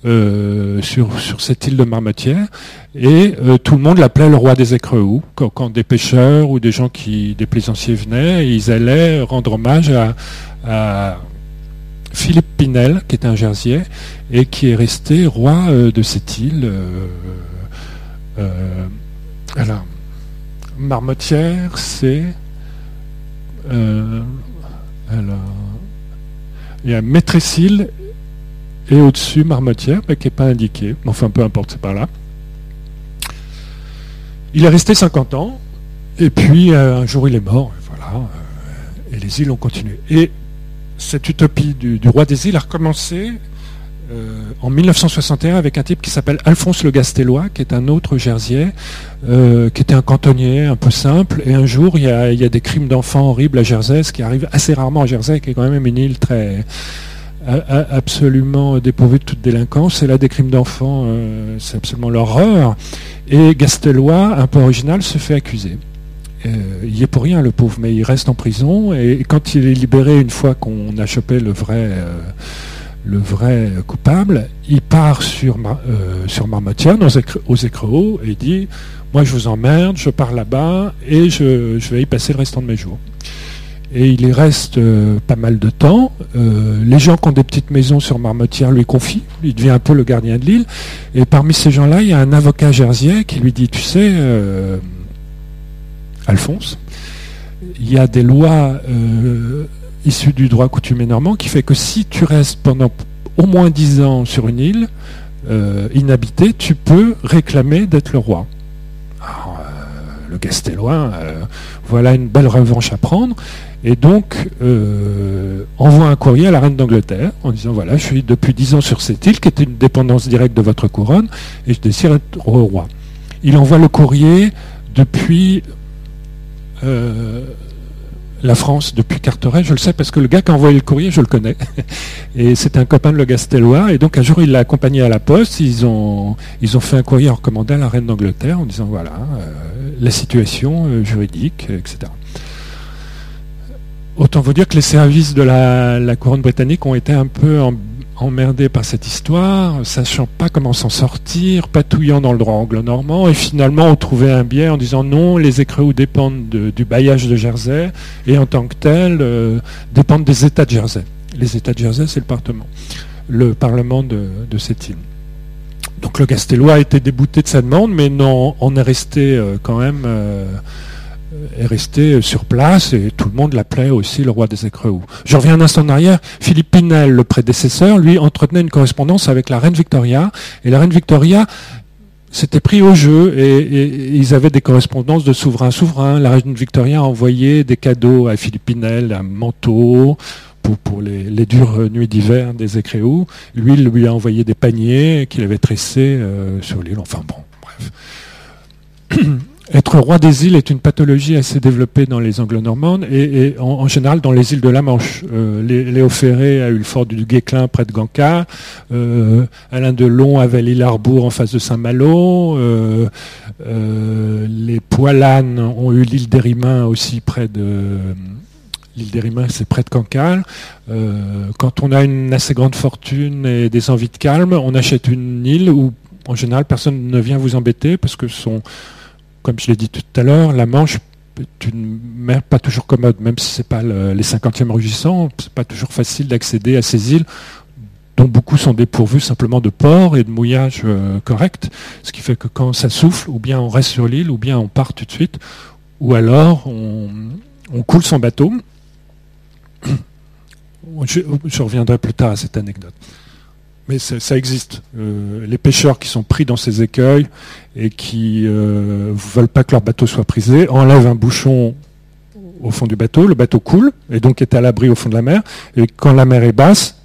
euh, sur, cette île de Marmotière et euh, tout le monde l'appelait le roi des écreux quand, quand, des pêcheurs ou des gens qui des plaisanciers venaient ils allaient rendre hommage à, Philippe Pinel qui est un jersier et qui est resté roi euh, de cette île alors Marmotière c'est alors il y a Maîtressil et au-dessus Marmotière, mais qui n'est pas indiqué. Enfin, peu importe, c'est pas là. Il est resté 50 ans, et puis euh, un jour il est mort, et voilà, euh, et les îles ont continué. Et cette utopie du, roi des îles a recommencé euh, en 1961 avec un type qui s'appelle Alphonse le Gastellois, qui est un autre Jersier, qui était un cantonnier un peu simple. Et un jour, il y a, il y a des crimes d'enfants horribles à Jersey, ce qui arrive assez rarement à Jersey, qui est quand même une île très, absolument dépourvu de toute délinquance. Et là, des crimes d'enfants, euh, c'est absolument l'horreur. Et Gastellois, un peu original, se fait accuser. Euh, il est pour rien, le pauvre, mais il reste en prison. Et quand il est libéré, une fois qu'on a chopé le vrai, euh, coupable, il part sur, sur aux Écreaux, et il dit Moi, je vous emmerde, je pars là-bas et je vais y passer le restant de mes jours et il y reste euh, pas mal de temps. Euh, les gens qui ont des petites maisons sur Marmotière lui confient, il devient un peu le gardien de l'île. Et parmi ces gens-là, il y a un avocat jersier qui lui dit, tu sais, euh, Alphonse, il y a des lois issues du droit coutumier normand qui fait que si tu restes pendant au moins dix ans sur une île inhabitée, tu peux réclamer d'être le roi. Le Gastellois, voilà une belle revanche à prendre et donc euh, envoie un courrier à la reine d'Angleterre en disant voilà, je suis depuis dix ans sur cette île qui était une dépendance directe de votre couronne et je désire être roi. Il envoie le courrier depuis euh, la France depuis Carteret, je le sais parce que le gars qui a envoyé le courrier, je le connais. Et c'était un copain de Le Gastellois. Et donc un jour, il l'a accompagné à la poste. Ils ont, ils ont fait un courrier recommandé à la reine d'Angleterre en disant voilà, euh, la situation euh, juridique, etc. Autant vous dire que les services de la, la couronne britannique ont été un peu en emmerdé par cette histoire, sachant pas comment s'en sortir, patouillant dans le droit anglo-normand, et finalement on un biais en disant non, les écréous dépendent du bailliage de Jersey, et en tant que tel, euh, dépendent des États de Jersey. Les États de Jersey, c'est le Parlement, le Parlement de, cette île. Donc le Gastellois a été débouté de sa demande, mais non, on est resté euh, quand même... Euh, est resté sur place et tout le monde l'appelait aussi le roi des écreaux. Je reviens un instant en arrière. Philippe Pinel, le prédécesseur, lui entretenait une correspondance avec la reine Victoria et la reine Victoria s'était pris au jeu et, ils avaient des correspondances de souverain souverain. La reine Victoria a envoyé des cadeaux à Philippe Pinel, un manteau pour, les, dures nuits d'hiver des écréaux. Lui, il lui a envoyé des paniers qu'il avait tressés euh, sur l'île. Enfin bon, bref. Être roi des îles est une pathologie assez développée dans les anglo-normandes et, en, général dans les îles de la Manche. Euh, Léo Ferré a eu le fort du Guéclin près de Ganca, euh, Alain Delon avait l'île Arbour en face de Saint-Malo, euh, les Poilanes ont eu l'île d'Érimain aussi près de... L'île d'Érimain, c'est près de Cancale. quand on a une assez grande fortune et des envies de calme, on achète une île où, en général, personne ne vient vous embêter parce que son, comme je l'ai dit tout à l'heure, la Manche est une mer pas toujours commode, même si ce n'est pas les 50e rugissants, c'est pas toujours facile d'accéder à ces îles dont beaucoup sont dépourvus simplement de port et de mouillage euh, correct, ce qui fait que quand ça souffle, ou bien on reste sur l'île, ou bien on part tout de suite, ou alors on, coule son bateau. je reviendrai plus tard à cette anecdote. Mais ça existe. Euh, les pêcheurs qui sont pris dans ces écueils et qui ne euh, veulent pas que leur bateau soit prisé enlèvent un bouchon au fond du bateau, le bateau coule et donc est à l'abri au fond de la mer. Et quand la mer est basse,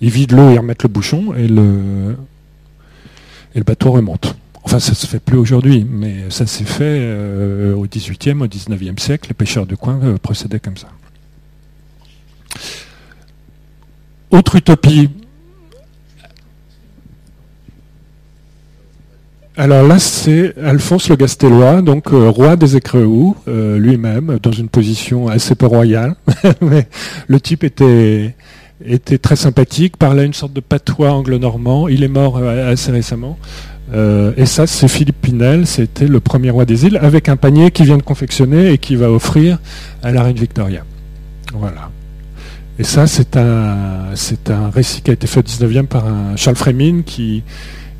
ils vident l'eau et remettent le bouchon et le, et le bateau remonte. Enfin, ça se fait plus aujourd'hui, mais ça s'est fait euh, au 18e, au 19e siècle. Les pêcheurs du coin procédaient comme ça. Autre utopie Alors là, c'est Alphonse le Gastellois, donc euh, roi des Écréous, euh, lui-même, dans une position assez peu royale. Mais le type était, était très sympathique, parlait une sorte de patois anglo-normand. Il est mort euh, assez récemment. et ça, c'est Philippe Pinel, c'était le premier roi des îles, avec un panier qu'il vient de confectionner et qui va offrir à la reine Victoria. Voilà. Et ça, c'est un, c'est un récit qui a été fait au 19e par Charles Frémine qui,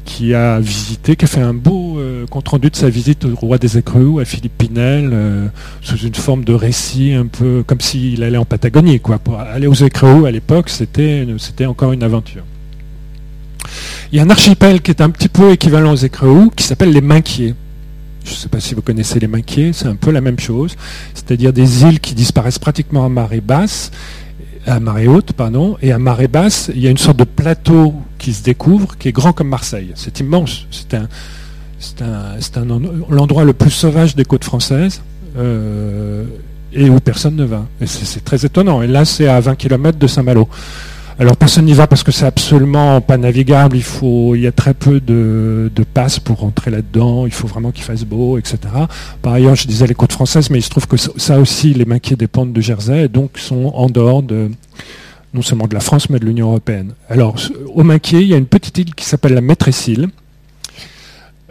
qui a visité, qui a fait un beau euh, compte rendu de sa visite au roi des écreux à Philippe Pinel, euh, sous une forme de récit un peu comme s'il allait en Patagonie. Quoi. Aller aux écreux à l'époque, c'était, c'était encore une aventure. Il y a un archipel qui est un petit peu équivalent aux écreux qui s'appelle les Minquiers. Je ne sais pas si vous connaissez les Minquiers, c'est un peu la même chose, c'est-à-dire des îles qui disparaissent pratiquement à marée basse à marée haute, pardon, et à marée basse, il y a une sorte de plateau qui se découvre, qui est grand comme Marseille. C'est immense. C'est un, l'endroit le plus sauvage des côtes françaises, euh, et où personne ne va. C'est, très étonnant. Et là, c'est à 20 km de Saint-Malo. Alors personne n'y va parce que c'est absolument pas navigable. Il faut, il y a très peu de, passes pour rentrer là-dedans. Il faut vraiment qu'il fasse beau, etc. Par ailleurs, je disais les côtes françaises, mais il se trouve que ça aussi, les Maquis dépendent de Jersey et donc sont en dehors de non seulement de la France, mais de l'Union européenne. Alors, au Maquis, il y a une petite île qui s'appelle la Maîtresse-Île.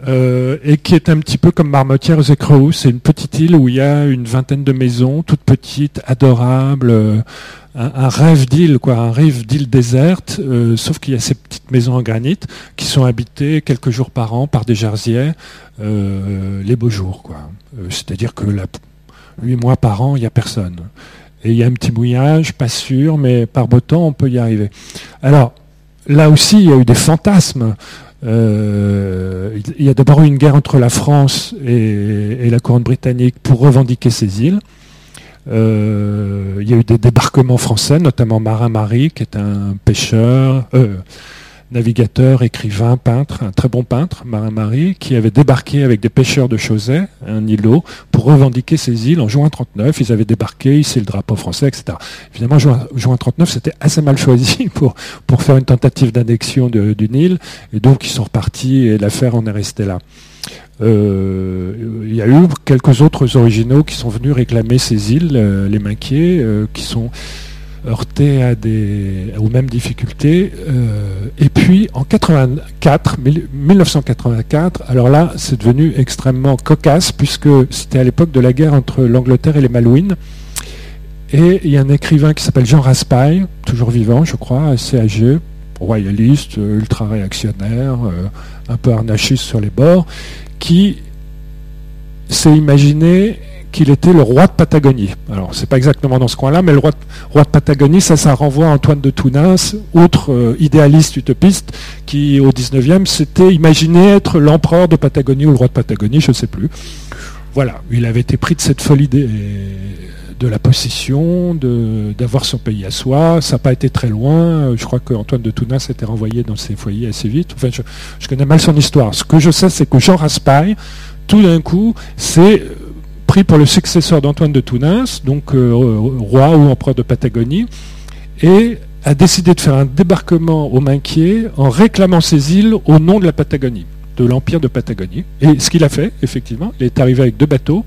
Euh, et qui est un petit peu comme Marmotière aux. C'est une petite île où il y a une vingtaine de maisons, petites, adorables, euh, un, rêve d'île, quoi, un rêve d'île déserte, euh, sauf qu'il y a ces petites maisons en granit qui sont habitées quelques jours par an par des jarsiers, les beaux jours, quoi. C'est-à-dire que là, huit mois par an, il n'y a personne. Et il y a un petit mouillage, pas sûr, mais par beau temps, on peut y arriver. Alors, là aussi, il y a eu des fantasmes. Euh, il y a d'abord eu une guerre entre la France et, la couronne britannique pour revendiquer ces îles. Euh, il y a eu des débarquements français, notamment Marin Marie, qui est un pêcheur, euh, navigateur, écrivain, peintre, un très bon peintre, Marin-Marie, qui avait débarqué avec des pêcheurs de Chausey, un îlot, pour revendiquer ces îles en juin 39. Ils avaient débarqué, ici le drapeau français, etc. Évidemment, juin, juin 39, c'était assez mal choisi pour, pour faire une tentative d'annexion d'une île, et donc ils sont repartis et l'affaire en est restée là. Euh, il y a eu quelques autres originaux qui sont venus réclamer ces îles, euh, les Minquiers, euh, qui sont heurtés à des, aux mêmes difficultés. et puis en 84, 1984, alors là, c'est devenu extrêmement cocasse puisque c'était à l'époque de la guerre entre l'Angleterre et les Malouines. Et il y a un écrivain qui s'appelle Jean Raspail, toujours vivant, je crois, assez âgé, royaliste, ultra-réactionnaire, un peu arnachiste sur les bords, qui s'est imaginé qu'il était le roi de Patagonie. Alors, c'est pas exactement dans ce coin-là, mais le roi de, Patagonie, ça, ça renvoie à Antoine de Tounens, autre euh, idéaliste utopiste, qui, au 19e, s'était imaginé être l'empereur de Patagonie ou le roi de Patagonie, je ne sais plus. Voilà, il avait été pris de cette folie de la possession, d'avoir son pays à soi. Ça n'a pas été très loin. Je crois qu'Antoine de Tounas été renvoyé dans ses foyers assez vite. Enfin, je, connais mal son histoire. Ce que je sais, c'est que Jean Raspail, tout d'un coup, s'est pris pour le successeur d'Antoine de Tounas, donc euh, roi ou empereur de Patagonie, et a décidé de faire un débarquement au Minquier en réclamant ces îles au nom de la Patagonie, de l'empire de Patagonie. Et ce qu'il a fait, effectivement, il est arrivé avec deux bateaux,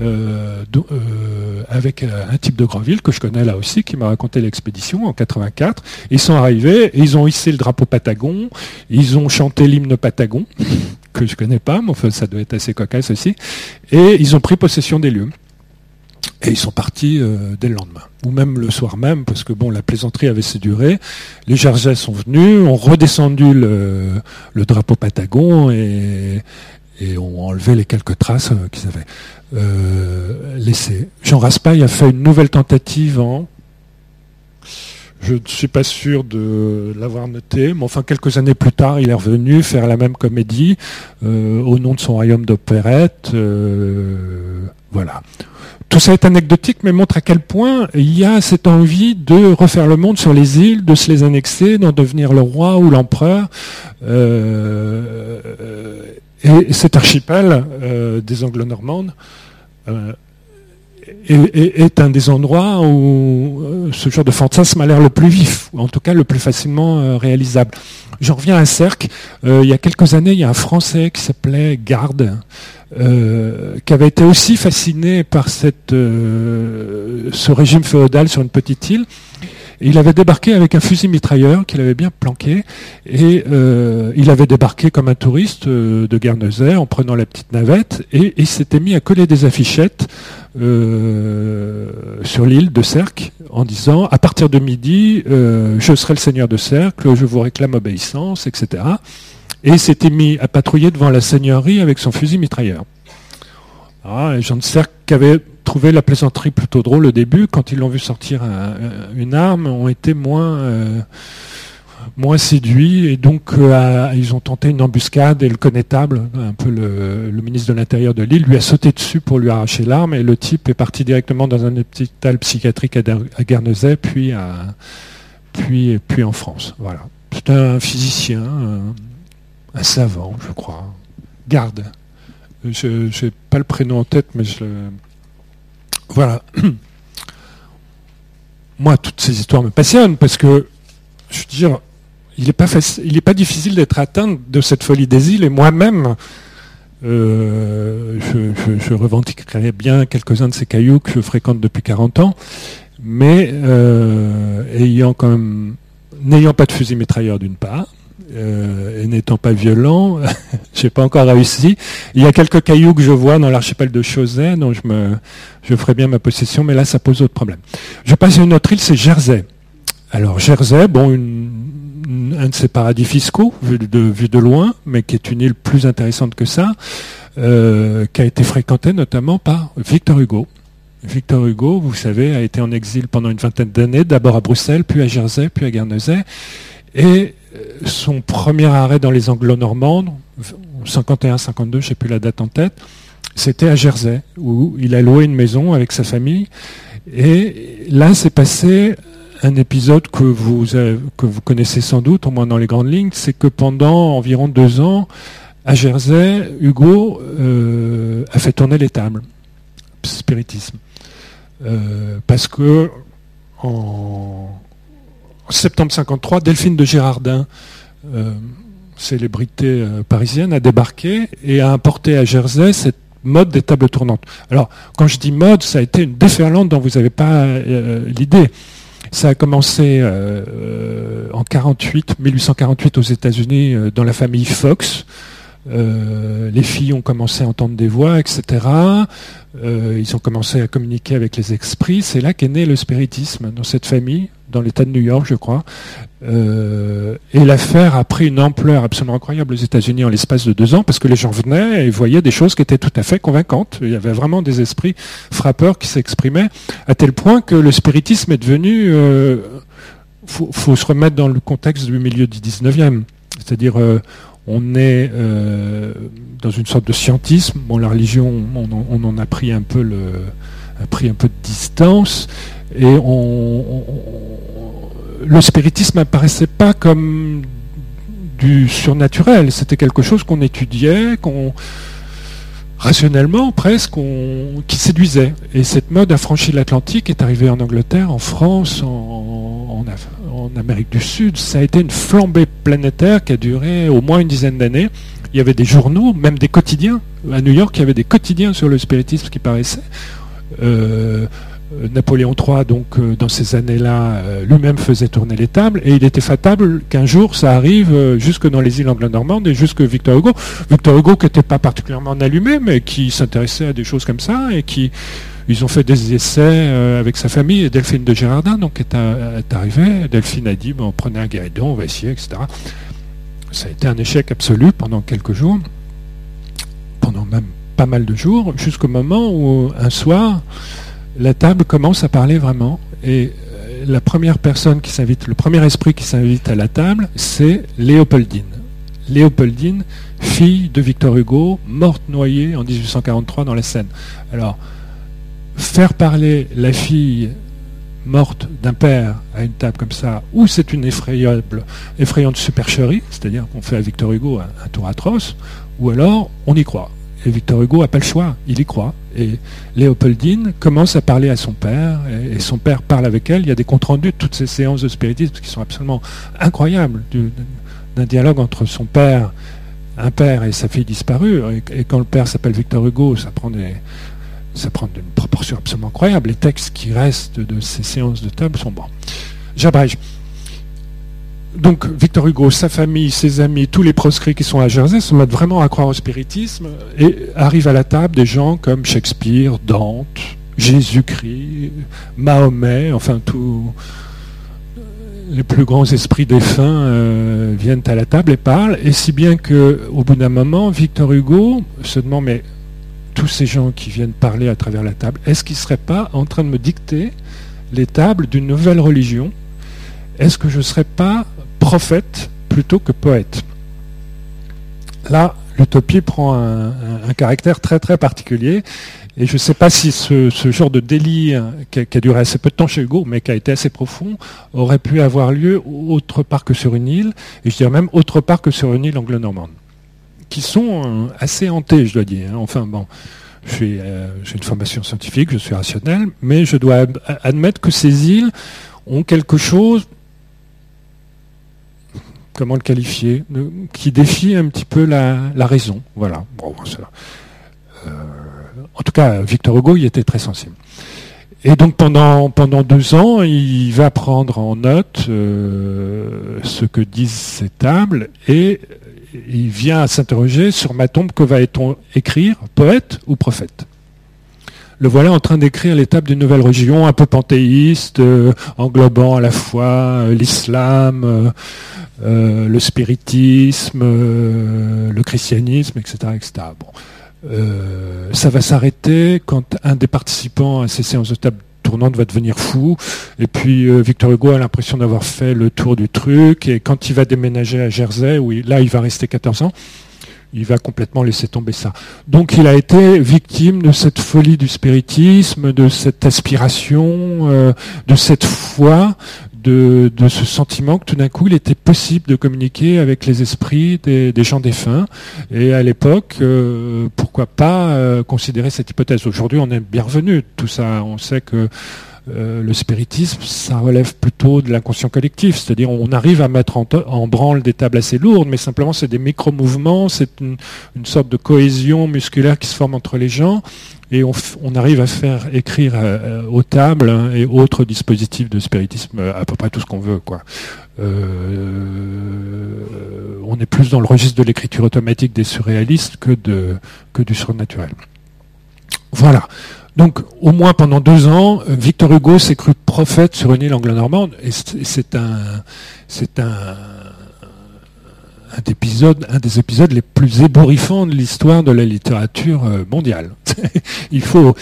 euh, euh, avec euh, un type de Granville que je connais là aussi, qui m'a raconté l'expédition en 84. Ils sont arrivés, ils ont hissé le drapeau Patagon, ils ont chanté l'hymne Patagon, que je connais pas, mais enfin, ça doit être assez cocasse aussi, et ils ont pris possession des lieux. Et ils sont partis dès le lendemain, ou même le soir même, parce que bon, la plaisanterie avait assez duré. Les Jersey sont venus, ont redescendu le, le drapeau Patagon et, et ont enlevé les quelques traces qu'ils avaient. Euh, laissé. Jean Raspail a fait une nouvelle tentative en je ne suis pas sûr de l'avoir noté, mais enfin quelques années plus tard, il est revenu faire la même comédie euh, au nom de son royaume d'opérette. Euh, voilà. Tout ça est anecdotique, mais montre à quel point il y a cette envie de refaire le monde sur les îles, de se les annexer, d'en devenir le roi ou l'empereur. Et cet archipel euh, des Anglo-Normandes euh, est, un des endroits où euh, ce genre de fantasme a l'air le plus vif, ou en tout cas le plus facilement réalisable. J'en reviens à Cercle. il y a quelques années, il y a un Français qui s'appelait Garde, qui avait été aussi fasciné par ce régime féodal sur une petite île il avait débarqué avec un fusil mitrailleur qu'il avait bien planqué. Et euh, il avait débarqué comme un touriste euh, de Guernesey en prenant la petite navette. Et il s'était mis à coller des affichettes euh, sur l'île de Cercle en disant à partir de midi, je serai le seigneur de Cercle, je vous réclame obéissance, etc. Et il s'était mis à patrouiller devant la seigneurie avec son fusil mitrailleur. Ah, Jean de Cercle avait trouvé la plaisanterie plutôt drôle au début. Quand ils l'ont vu sortir une arme, ont été moins, euh, moins séduits. Et donc, euh, ils ont tenté une embuscade. Et le connétable, un peu le, ministre de l'Intérieur de l'île, lui a sauté dessus pour lui arracher l'arme. Et le type est parti directement dans un hôpital psychiatrique à, Guernesey, puis, à, puis, puis en France. Voilà. C'est un physicien, un, savant, je crois. Garde. Je n'ai pas le prénom en tête, mais je voilà. Moi, toutes ces histoires me passionnent parce que, je veux dire, il n'est pas, pas difficile d'être atteint de cette folie des îles et moi-même, euh, je, revendiquerai bien quelques-uns de ces cailloux que je fréquente depuis 40 ans, mais euh, n'ayant pas de fusil mitrailleur d'une part, euh, et n'étant pas violent, j'ai pas encore réussi. Il y a quelques cailloux que je vois dans l'archipel de Chausey, dont je me, je ferai bien ma possession, mais là ça pose autre problème. Je passe à une autre île, c'est Jersey. Alors Jersey, bon, un de ces paradis fiscaux, vu de, vu de loin, mais qui est une île plus intéressante que ça, euh, qui a été fréquentée notamment par Victor Hugo. Victor Hugo, vous savez, a été en exil pendant une vingtaine d'années, d'abord à Bruxelles, puis à Jersey, puis à Guernesey. Et son premier arrêt dans les Anglo-Normandes, 51-52, je sais plus la date en tête, c'était à Jersey, où il a loué une maison avec sa famille. Et là, s'est passé un épisode que vous, vous connaissez sans doute, au moins dans les grandes lignes, c'est que pendant environ deux ans, à Jersey, Hugo euh, a fait tourner les tables, spiritisme. Euh, parce que en, septembre 53, Delphine de Girardin, euh, célébrité parisienne, a débarqué et a importé à Jersey cette mode des tables tournantes. Alors, quand je dis mode, ça a été une déferlante dont vous n'avez pas l'idée. Ça a commencé en 48, 1848 aux États-Unis dans la famille Fox. Euh, les filles ont commencé à entendre des voix, etc. Euh, ils ont commencé à communiquer avec les esprits. C'est là qu'est né le spiritisme dans cette famille, dans l'État de New York, je crois. Euh, et l'affaire a pris une ampleur absolument incroyable aux États-Unis en l'espace de deux ans, parce que les gens venaient et voyaient des choses qui étaient tout à fait convaincantes. Il y avait vraiment des esprits frappeurs qui s'exprimaient, à tel point que le spiritisme est devenu... Il faut, se remettre dans le contexte du milieu du 19e. C'est-à-dire, on est euh, dans une sorte de scientisme. Bon, la religion, on, en a pris un peu le, pris un peu de distance, et on, le spiritisme n'apparaissait pas comme du surnaturel. C'était quelque chose qu'on étudiait, qu'on rationnellement presque, qui séduisait. Et cette mode a franchi l'Atlantique, est arrivée en Angleterre, en France, en, Amérique du Sud. Ça a été une flambée planétaire qui a duré au moins une dizaine d'années. Il y avait des journaux, même des quotidiens. À New York, il y avait des quotidiens sur le spiritisme qui paraissaient. Euh, Napoléon III, donc euh, dans ces années-là, euh, lui-même faisait tourner les tables, et il était fatable qu'un jour ça arrive jusque dans les îles anglo-normandes et jusque Victor Hugo. Victor Hugo qui n'était pas particulièrement allumé, mais qui s'intéressait à des choses comme ça, et qui, ils ont fait des essais avec sa famille, Delphine de Girardin donc est, arrivée. Delphine a dit, bon, prenez un guéridon, on va essayer, etc. Ça a été un échec absolu pendant quelques jours, pendant même pas mal de jours, jusqu'au moment où un soir, la table commence à parler vraiment. Et euh, la première personne qui s'invite, le premier esprit qui s'invite à la table, c'est Léopoldine. Léopoldine, fille de Victor Hugo, morte noyée en 1843 dans la Seine. Alors, faire parler la fille morte d'un père à une table comme ça, ou c'est une effrayable, effrayante supercherie, c'est-à-dire qu'on fait à Victor Hugo un tour atroce, ou alors on y croit. Et Victor Hugo n'a pas le choix, il y croit. Et Léopoldine commence à parler à son père, et, son père parle avec elle. Il y a des comptes rendus de toutes ces séances de spiritisme qui sont absolument incroyables, d'un dialogue entre son père, un père et sa fille disparue. Et, quand le père s'appelle Victor Hugo, ça prend des, ça prend une proportion absolument incroyable. Les textes qui restent de ces séances de table sont bons. J'abrège donc Victor Hugo, sa famille, ses amis, tous les proscrits qui sont à Jersey se mettent vraiment à croire au spiritisme et arrivent à la table des gens comme Shakespeare, Dante, Jésus-Christ, Mahomet, enfin tous les plus grands esprits défunts euh, viennent à la table et parlent, et si bien qu'au bout d'un moment, Victor Hugo se demande mais tous ces gens qui viennent parler à travers la table, est-ce qu'ils ne seraient pas en train de me dicter les tables d'une nouvelle religion? Est-ce que je ne serais pas prophète plutôt que poète. Là, l'utopie prend un, caractère très très particulier. Et je ne sais pas si ce, genre de délire, qui a, duré assez peu de temps chez Hugo, mais qui a été assez profond, aurait pu avoir lieu autre part que sur une île, et je dirais même autre part que sur une île anglo-normande, qui sont euh, assez hantées, je dois dire. Hein. Enfin bon, euh, j'ai une formation scientifique, je suis rationnel, mais je dois admettre que ces îles ont quelque chose comment le qualifier, qui défie un petit peu la, raison. Voilà. Euh, en tout cas, Victor Hugo y était très sensible. Et donc pendant, pendant deux ans, il va prendre en note euh, ce que disent ces tables et il vient s'interroger sur ma tombe que va-t-on écrire, poète ou prophète? Le voilà en train d'écrire l'étape d'une nouvelle religion un peu panthéiste, euh, englobant à la fois l'islam, euh, le spiritisme, euh, le christianisme, etc. etc. Bon. Euh, ça va s'arrêter quand un des participants à ces séances de table tournante va devenir fou. Et puis Victor Hugo a l'impression d'avoir fait le tour du truc. Et quand il va déménager à Jersey, où là il va rester 14 ans, il va complètement laisser tomber ça. Donc il a été victime de cette folie du spiritisme, de cette aspiration, de cette foi, de, ce sentiment que tout d'un coup, il était possible de communiquer avec les esprits des, gens défunts. Et à l'époque, euh, pourquoi pas euh, considérer cette hypothèse Aujourd'hui, on est bien revenu tout ça. On sait que euh, le spiritisme, ça relève plutôt de l'inconscient collectif, c'est-à-dire on arrive à mettre en, branle des tables assez lourdes, mais simplement c'est des micro-mouvements, c'est une, sorte de cohésion musculaire qui se forme entre les gens, et on, arrive à faire écrire euh, aux tables hein, et autres dispositifs de spiritisme à peu près tout ce qu'on veut. Euh, on est plus dans le registre de l'écriture automatique des surréalistes que du surnaturel. Voilà. Donc, au moins pendant deux ans, euh, Victor Hugo s'est cru prophète sur une île anglo-normande, et c'est un, c'est un, un, épisode, un des épisodes les plus ébouriffants de l'histoire de la littérature euh, mondiale. Il faut.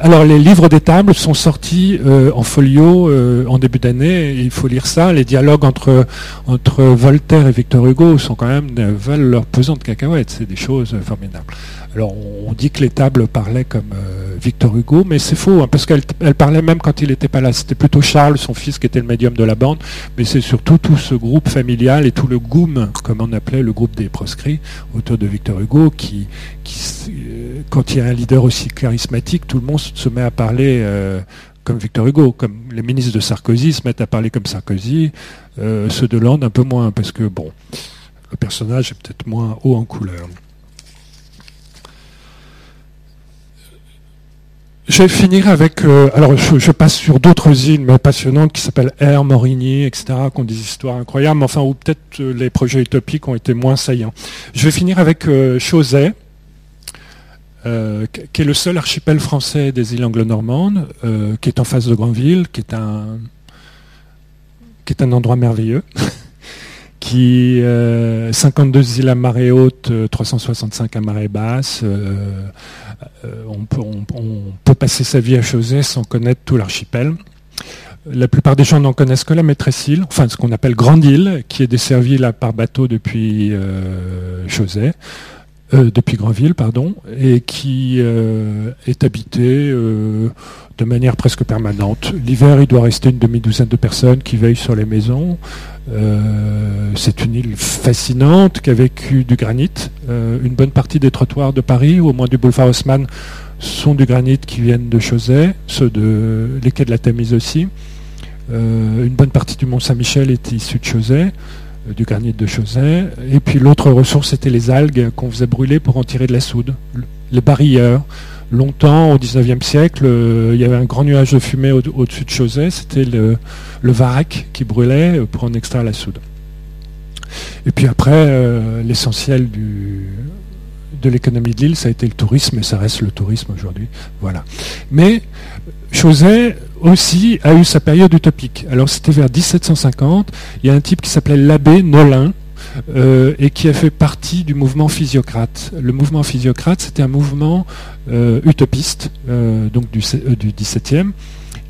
Alors, les livres des tables sont sortis euh, en folio en début d'année. Il faut lire ça. Les dialogues entre entre Voltaire et Victor Hugo sont quand même valent leur pesant de cacahuètes. C'est des choses formidables. Alors on dit que les tables parlaient comme euh, Victor Hugo, mais c'est faux, hein, parce qu'elle parlait même quand il n'était pas là. C'était plutôt Charles, son fils, qui était le médium de la bande, mais c'est surtout tout ce groupe familial et tout le goum, comme appelait le groupe des proscrits, autour de Victor Hugo, qui, euh, quand il y a un leader aussi charismatique, tout le monde se met à parler euh, comme Victor Hugo, comme les ministres de Sarkozy se mettent à parler comme Sarkozy, ceux de Hollande un peu moins, parce que bon, le personnage est peut-être moins haut en couleur. Je vais finir avec, euh, alors je, passe sur d'autres îles mais passionnantes qui s'appellent Air, Morigny, etc., qui ont des histoires incroyables, enfin où peut-être euh, les projets utopiques ont été moins saillants. Je vais finir avec euh, Chauzet, qui est le seul archipel français des îles anglo-normandes, qui est en face de Granville, qui est un, qui est un endroit merveilleux. qui 52 îles à marée haute, 365 à marée basse, euh, on peut, passer sa vie à Chausey sans connaître tout l'archipel. La plupart des gens n'en connaissent que la maîtresse île, enfin ce qu'on appelle Grande Île, qui est desservie là par bateau depuis euh, euh depuis Granville, pardon, et qui euh, est habitée de manière presque permanente. L'hiver, il doit rester une demi-douzaine de personnes qui veillent sur les maisons. Euh, c'est une île fascinante qui a vécu du granit. Euh, une bonne partie des trottoirs de Paris, ou au moins du boulevard Haussmann, sont du granit qui viennent de Chauzet, ceux de les quais de la Tamise aussi. Euh, une bonne partie du Mont Saint-Michel est issue de Chauzet, du granit de Chauzet. Et puis l'autre ressource, c'était les algues qu'on faisait brûler pour en tirer de la soude, les barilleurs longtemps, au 19e siècle, il y avait un grand nuage de fumée au-dessus de Chauzet, c'était le, le qui brûlait pour en extraire la soude. Et puis après, euh, l'essentiel de l'économie de l'île, ça a été le tourisme, et ça reste le tourisme aujourd'hui. Voilà. Mais Chauzet aussi a eu sa période utopique. Alors c'était vers 1750, il y a un type qui s'appelait l'abbé Nolin, euh, et qui a fait partie du mouvement physiocrate. Le mouvement physiocrate, c'était un mouvement euh, utopiste, donc du, du 17e,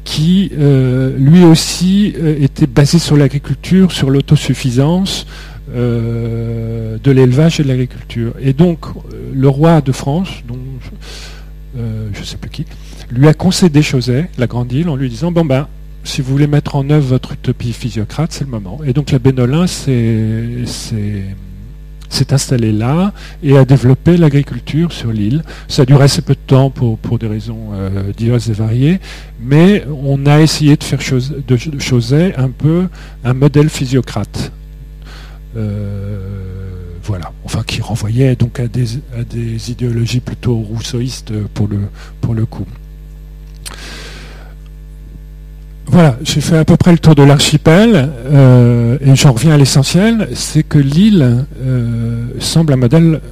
qui euh, lui aussi euh, était basé sur l'agriculture, sur l'autosuffisance euh, de l'élevage et de l'agriculture. Et donc le roi de France, dont je ne sais plus qui, lui a concédé Chauzet, la grande île, en lui disant bon ben si vous voulez mettre en œuvre votre utopie physiocrate, c'est le moment. Et donc la Bénolin, s'est installé là et a développé l'agriculture sur l'île. Ça a duré assez peu de temps pour, des raisons euh, diverses et variées, mais on a essayé de faire de Chausey un peu un modèle physiocrate. Euh, voilà, enfin qui renvoyait donc à des, à des idéologies plutôt rousseauistes pour le coup. Voilà, j'ai fait à peu près le tour de l'archipel euh, et j'en reviens à l'essentiel, c'est que l'île euh, semble un modèle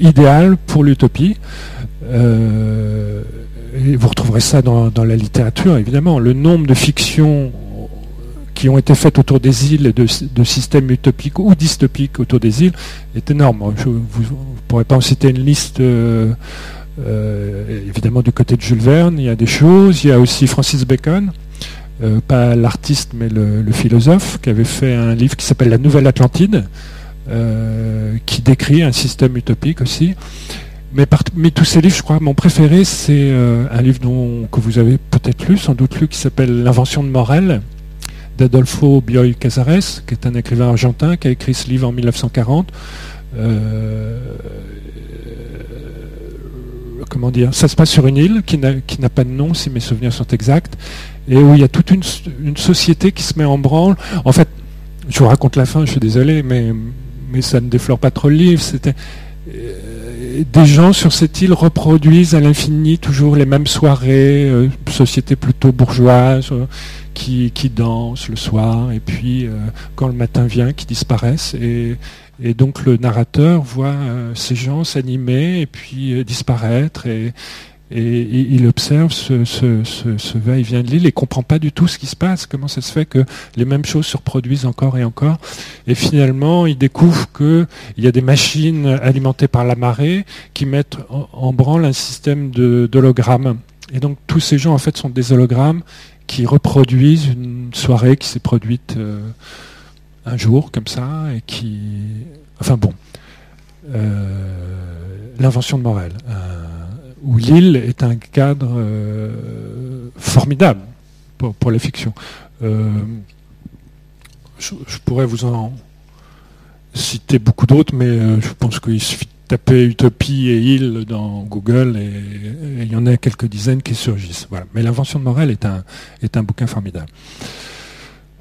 idéal pour l'utopie. Euh, et vous retrouverez ça dans, la littérature, évidemment. Le nombre de fictions qui ont été faites autour des îles et de, systèmes utopiques ou dystopiques autour des îles est énorme. Je, vous ne pourrez pas en citer une liste. évidemment, du côté de Jules Verne, il y a des choses. Il y a aussi Francis Bacon, euh, pas l'artiste mais le, philosophe, qui avait fait un livre qui s'appelle La Nouvelle Atlantide, euh, qui décrit un système utopique aussi. Mais tous ces livres, je crois, mon préféré, c'est euh, un livre dont, que vous avez peut-être lu, sans doute lu, qui s'appelle L'invention de Morel, d'Adolfo Bioy Casares, qui est un écrivain argentin qui a écrit ce livre en 1940. Comment dire Ça se passe sur une île qui n'a pas de nom, si mes souvenirs sont exacts, et où il y a toute une, société qui se met en branle. En fait, je vous raconte la fin, je suis désolé, mais, mais ça ne déflore pas trop le livre. C'était euh, des gens sur cette île reproduisent à l'infini toujours les mêmes soirées, euh, sociétés plutôt bourgeoises euh, qui, qui, dansent le soir, et puis quand le matin vient, qui disparaissent. Et, et donc le narrateur voit ces gens s'animer et puis disparaître. Et, et il observe ce, ce, va-et-vient de l'île et comprend pas du tout ce qui se passe, comment ça se fait que les mêmes choses se reproduisent encore et encore. Et finalement, il découvre qu'il y a des machines alimentées par la marée qui mettent en, branle un système d'hologrammes. Et donc tous ces gens en fait sont des hologrammes qui reproduisent une soirée qui s'est produite euh, un jour comme ça et qui... Enfin bon. Euh, l'invention de Morel où l'île est un cadre euh, formidable pour, la fiction. Euh, je, pourrais vous en citer beaucoup d'autres, mais euh, je pense qu'il suffit de taper Utopie et île dans Google et, il y en a quelques dizaines qui surgissent. Mais l'invention de Morel est un, est un bouquin formidable.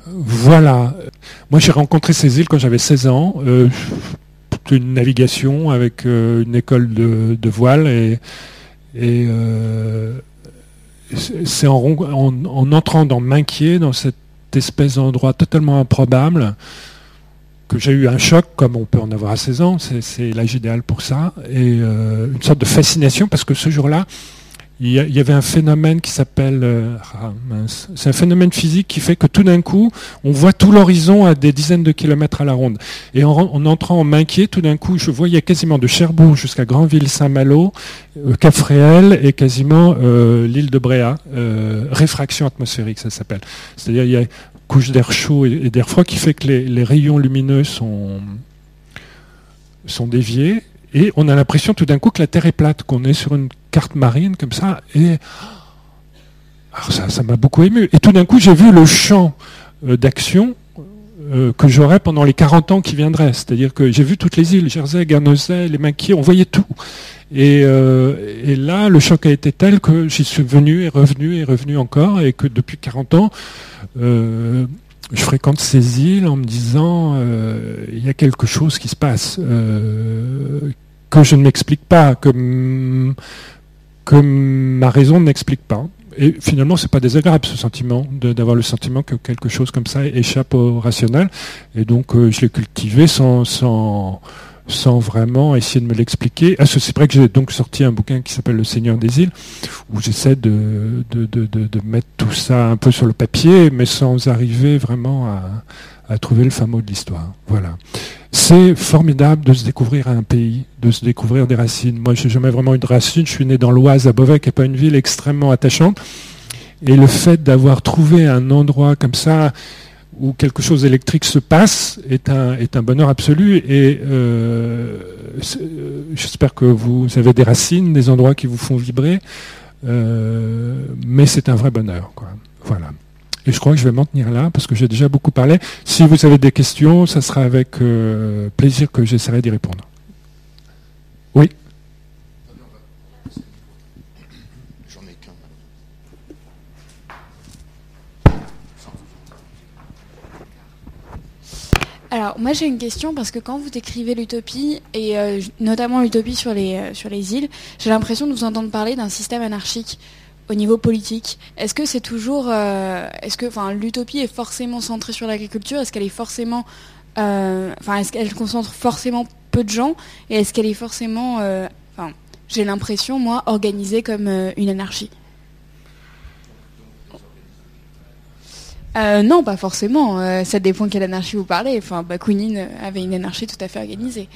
Voilà. Moi, j'ai rencontré ces îles quand j'avais 16 ans. une navigation avec une école de, de voile et et euh, c'est en, entrant dans Minquier, dans cette espèce d'endroit totalement improbable, que j'ai eu un choc, comme on peut en avoir à 16 ans, c'est l'âge idéal pour ça, et euh, une sorte de fascination, parce que ce jour-là, il y, avait un phénomène qui s'appelle, euh, ah, c'est un phénomène physique qui fait que tout d'un coup, on voit tout l'horizon à des dizaines de kilomètres à la ronde. Et en, entrant en Minquier, tout d'un coup, je voyais quasiment de Cherbourg jusqu'à Granville-Saint-Malo, euh, Cap-Fréhel et quasiment euh, l'île de Bréa. réfraction atmosphérique, ça s'appelle. C'est-à-dire il y a une couche d'air chaud et, d'air froid qui fait que les, les rayons lumineux sont sont déviés et on a l'impression tout d'un coup que la Terre est plate, qu'on est sur une carte marine comme ça. Et ça m'a beaucoup ému. Et tout d'un coup, j'ai vu le champ euh, d'action euh, que j'aurais pendant les 40 ans qui viendraient. C'est-à-dire que j'ai vu toutes les îles, Jersey, Guernesey, les Maquis, on voyait tout. Euh, et, là, le choc a été tel que j'y suis venu et revenu et revenu encore, et que depuis 40 ans, je fréquente ces îles en me disant, il y a quelque chose qui se passe, que je ne m'explique pas, que, que ma raison n'explique pas. Et finalement, c'est pas désagréable ce sentiment, d'avoir le sentiment que quelque chose comme ça échappe au rationnel. Et donc, euh, je l'ai cultivé sans, sans, sans vraiment essayer de me l'expliquer. Ah, c'est vrai que j'ai donc sorti un bouquin qui s'appelle Le Seigneur des îles, où j'essaie de, de, mettre tout ça un peu sur le papier, mais sans arriver vraiment à, trouver le fameux de l'histoire. Voilà. C'est formidable de se découvrir un pays, de se découvrir des racines. Moi, je n'ai jamais vraiment eu de racines. Je suis né dans l'Oise, à Beauvais, qui n'est pas une ville extrêmement attachante. Et le fait d'avoir trouvé un endroit comme ça, où quelque chose d'électrique se passe, est un, est un bonheur absolu. Et euh, euh, j'espère que vous avez des racines, des endroits qui vous font vibrer. Euh, mais c'est un vrai bonheur. Quoi. Voilà. Et je crois que je vais m'en tenir là parce que j'ai déjà beaucoup parlé. Si vous avez des questions, ça sera avec plaisir que j'essaierai d'y répondre. Oui J'en ai qu'un. Alors moi j'ai une question parce que quand vous décrivez l'utopie et euh, notamment l'utopie sur les, euh, sur les îles, j'ai l'impression de vous entendre parler d'un système anarchique au niveau politique, est-ce que c'est toujours, euh, est-ce que, l'utopie est forcément centrée sur l'agriculture? Est-ce qu'elle est forcément, enfin, est-ce qu'elle concentre forcément peu de gens? Et est-ce qu'elle est forcément, enfin, j'ai l'impression, moi, organisée comme une anarchie? Non, pas forcément. ça dépend quelle anarchie vous parlez. Enfin, Bakounine avait une anarchie tout à fait organisée.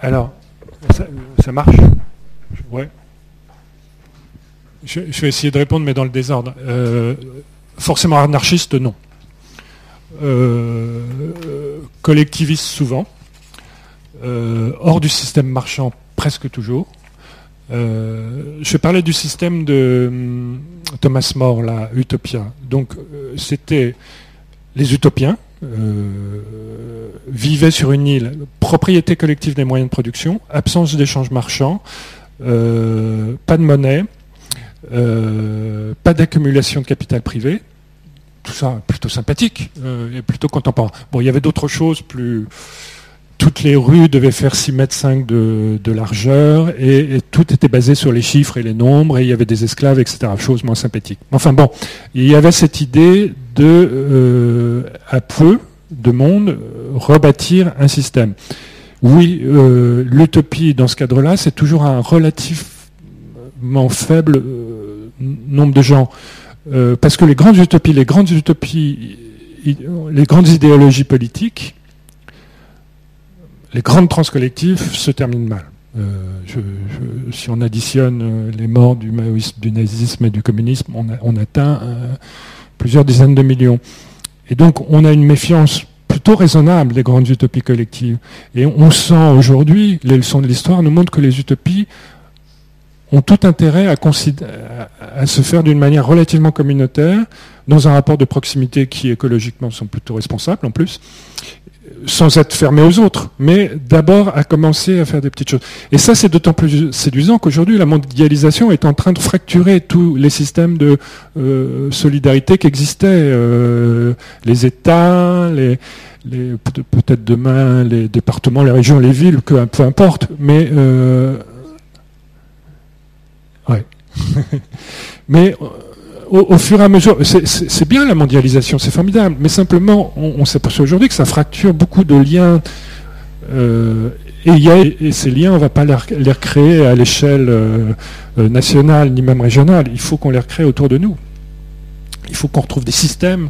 Alors, ça, marche? Ouais. Je, vais essayer de répondre, mais dans le désordre. Euh, forcément anarchiste, non. Euh, collectiviste, souvent. Euh, hors du système marchand, presque toujours. je parlais du système de, Thomas More, la Utopia. Donc c'était les utopiens, vivaient sur une île, propriété collective des moyens de production, absence d'échanges marchands, pas de monnaie, pas d'accumulation de capital privé, tout ça plutôt sympathique et plutôt contemporain. Bon, il y avait d'autres choses plus toutes les rues devaient faire 6 mètres 5 de, largeur et, tout était basé sur les chiffres et les nombres et il y avait des esclaves, etc. Chose moins sympathique. Enfin bon, il y avait cette idée de, euh, à peu de monde, rebâtir un système. Oui, euh, l'utopie dans ce cadre-là, c'est toujours un relativement faible euh, nombre de gens. parce que les grandes utopies, les grandes utopies, les grandes idéologies politiques, les grandes transcollectives se terminent mal. Euh, si on additionne euh, les morts du maoïsme, du nazisme et du communisme, on, atteint euh, plusieurs dizaines de millions. Et donc on a une méfiance plutôt raisonnable des grandes utopies collectives. Et on sent aujourd'hui, les leçons de l'histoire nous montrent que les utopies ont tout intérêt à se faire d'une manière relativement communautaire, dans un rapport de proximité qui écologiquement sont plutôt responsables en plus, sans être fermé aux autres, mais d'abord à commencer à faire des petites choses. Et ça, c'est d'autant plus séduisant qu'aujourd'hui, la mondialisation est en train de fracturer tous les systèmes de euh, solidarité qui existaient, euh, les États, peut-être demain les départements, les régions, les villes, peu importe, mais euh, ouais. mais au, fur et à mesure, c'est bien la mondialisation, c'est formidable, mais simplement, on, s'aperçoit aujourd'hui que ça fracture beaucoup de liens. Euh, et, ces liens, on ne va pas les, recréer à l'échelle euh, euh, nationale ni même régionale. Il faut qu'on les recrée autour de nous. Il faut qu'on retrouve des systèmes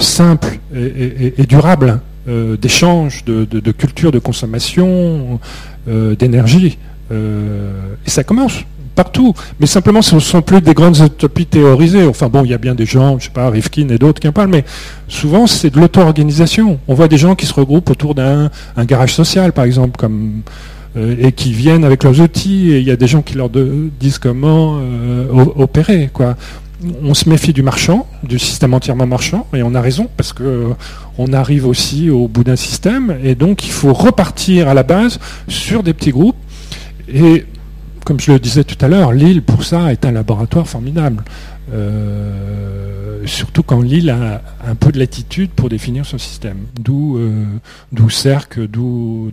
simples et, durables d'échange, de, de, culture, de consommation, d'énergie. et ça commence partout. Mais simplement, ce ne sont plus des grandes utopies théorisées. Enfin bon, il y a bien des gens, je sais pas, Rifkin et d'autres qui en parlent, mais souvent c'est de l'auto-organisation. On voit des gens qui se regroupent autour d'un garage social, par exemple, euh, et qui viennent avec leurs outils, et il y a des gens qui leur disent comment euh, opérer. On se méfie du marchand, du système entièrement marchand, et on a raison, parce que euh, on arrive aussi au bout d'un système, et donc il faut repartir à la base sur des petits groupes. Comme je le disais tout à l'heure, Lille, pour ça, est un laboratoire formidable. Euh, surtout quand Lille a un peu de latitude pour définir son système. D'où euh, d'où Cercle, d'où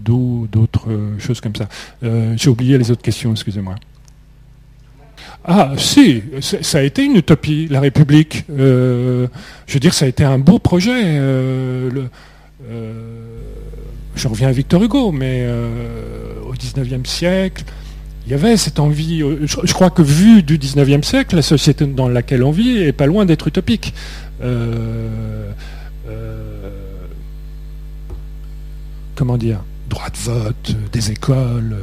d'autres choses comme ça. Euh, j'ai oublié les autres questions, excusez-moi. Ah, si, ça a été une utopie, la République. je veux dire, ça a été un beau projet. Je reviens à Victor Hugo, mais au XIXe siècle, il y avait cette envie, euh, je, crois que vu du 19e siècle, la société dans laquelle on vit est pas loin d'être utopique. Euh, euh, comment dire? Droit de vote, des écoles.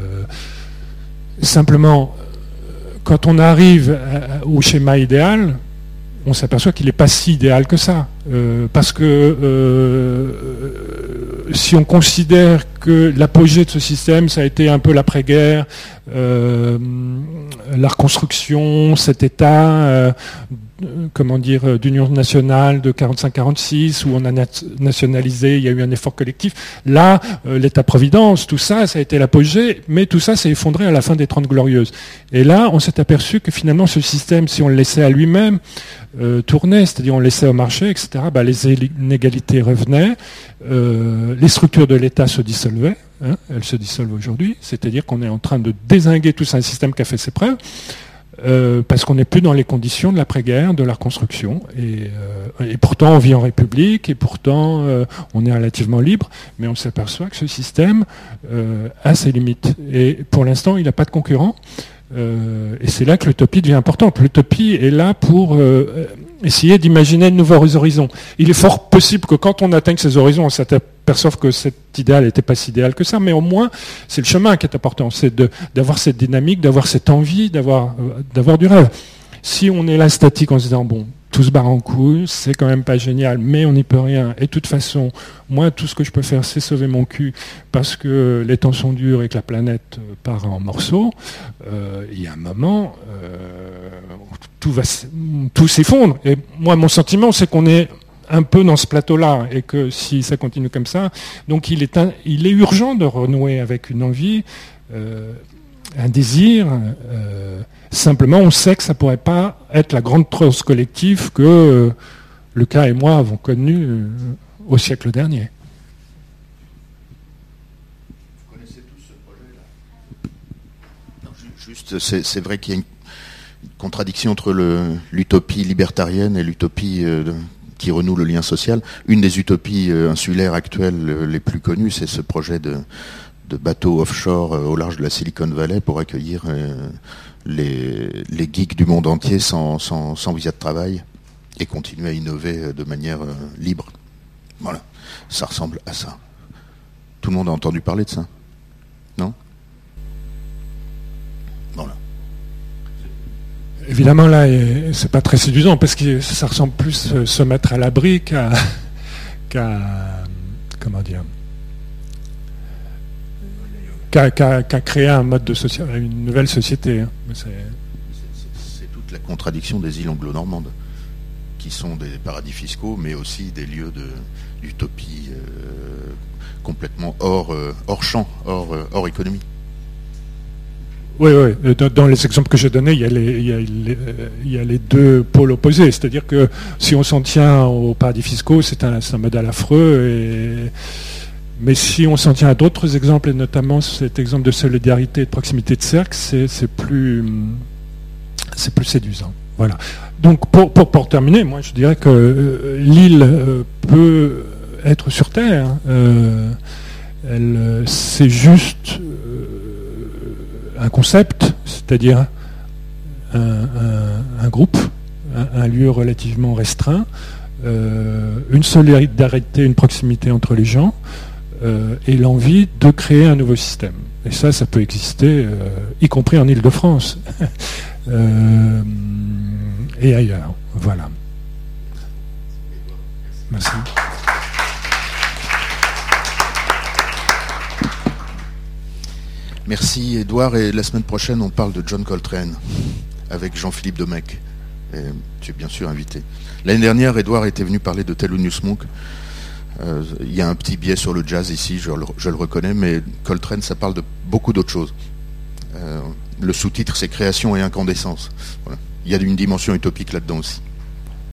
simplement, quand on arrive au schéma idéal, on s'aperçoit qu'il n'est pas si idéal que ça. parce que si on considère que l'apogée de ce système, ça a été un peu l'après-guerre, euh, la reconstruction, cet État, euh, comment dire, euh, d'union nationale de 45-46, où on a nationalisé, il y a eu un effort collectif. Là, l'État-providence, tout ça, ça a été l'apogée, mais tout ça s'est effondré à la fin des Trente Glorieuses. Et là, on s'est aperçu que finalement, ce système, si on le laissait à lui-même, tourner, c'est-à-dire on le laissait au marché, etc., bah, les inégalités revenaient, les structures de l'État se dissolvaient, Hein, elle se dissolve aujourd'hui, c'est-à-dire qu'on est en train de désinguer tout un système qui a fait ses preuves, euh, parce qu'on n'est plus dans les conditions de l'après-guerre, de la reconstruction. Et, euh, pourtant, on vit en République, et pourtant, euh, on est relativement libre, mais on s'aperçoit que ce système a ses limites. Et pour l'instant, il n'a pas de concurrent. et c'est là que l'utopie devient importante. L'utopie est là pour essayer d'imaginer de nouveaux horizons. Il est fort possible que quand on atteigne ces horizons, on s'aperçoive que cet idéal n'était pas si idéal que ça, mais au moins, c'est le chemin qui est important, c'est d'avoir cette dynamique, d'avoir cette envie, d'avoir euh, du rêve. Si on est là statique en se disant, bon, tout se barre en couille, c'est quand même pas génial, mais on n'y peut rien. Et de toute façon, moi, tout ce que je peux faire, c'est sauver mon cul parce que les temps sont durs et que la planète part en morceaux. Euh, il y a un moment, euh, tout, va, tout s'effondre. Et moi, mon sentiment, c'est qu'on est un peu dans ce plateau-là et que si ça continue comme ça, donc il est, urgent de renouer avec une envie, euh, un désir. Simplement, on sait que ça ne pourrait pas être la grande trosse collective que euh, Lucas et moi avons connue euh, au siècle dernier. Vous connaissez tous ce projet-là? Juste, c'est vrai qu'il y a une contradiction entre l'utopie libertarienne et l'utopie euh, qui renoue le lien social. Une des utopies insulaires actuelles les plus connues, c'est ce projet de, bateau offshore au large de la Silicon Valley pour accueillir les, geeks du monde entier sans, visa de travail et continuer à innover de manière euh, libre. Voilà, ça ressemble à ça. Tout le monde a entendu parler de ça? Non Voilà. Évidemment, là, c'est pas très séduisant parce que ça ressemble plus euh, se mettre à l'abri qu'à. comment dire qu'à créer un mode de une nouvelle société. Hein. C'est toute la contradiction des îles anglo-normandes, qui sont des paradis fiscaux, mais aussi des lieux d'utopie euh, complètement hors, euh, hors champ, hors, hors économie. Oui, oui. Dans les exemples que j'ai donnés, il y, a les, il, les, deux pôles opposés. C'est-à-dire que si on s'en tient aux paradis fiscaux, c'est un, modèle affreux et mais si on s'en tient à d'autres exemples, et notamment cet exemple de solidarité et de proximité de cercle, c'est plus, plus séduisant. Voilà. Donc pour, terminer, moi je dirais que euh, l'île euh, peut être sur Terre. Euh, c'est juste un concept, c'est-à-dire un, groupe, un, lieu relativement restreint, une solidarité, une proximité entre les gens. Euh, et l'envie de créer un nouveau système. Et ça, ça peut exister, euh, y compris en Ile-de-France euh, et ailleurs. Voilà. Merci. Merci Edouard. Et la semaine prochaine, on parle de John Coltrane avec Jean-Philippe Domecq. tu es bien sûr invité. L'année dernière, Edouard était venu parler de Thelonious Monk. Euh, il y a un petit biais sur le jazz ici, je le, reconnais, mais Coltrane, ça parle de beaucoup d'autres choses. Euh, le sous-titre, c'est création et incandescence. Il y a une dimension utopique là-dedans aussi.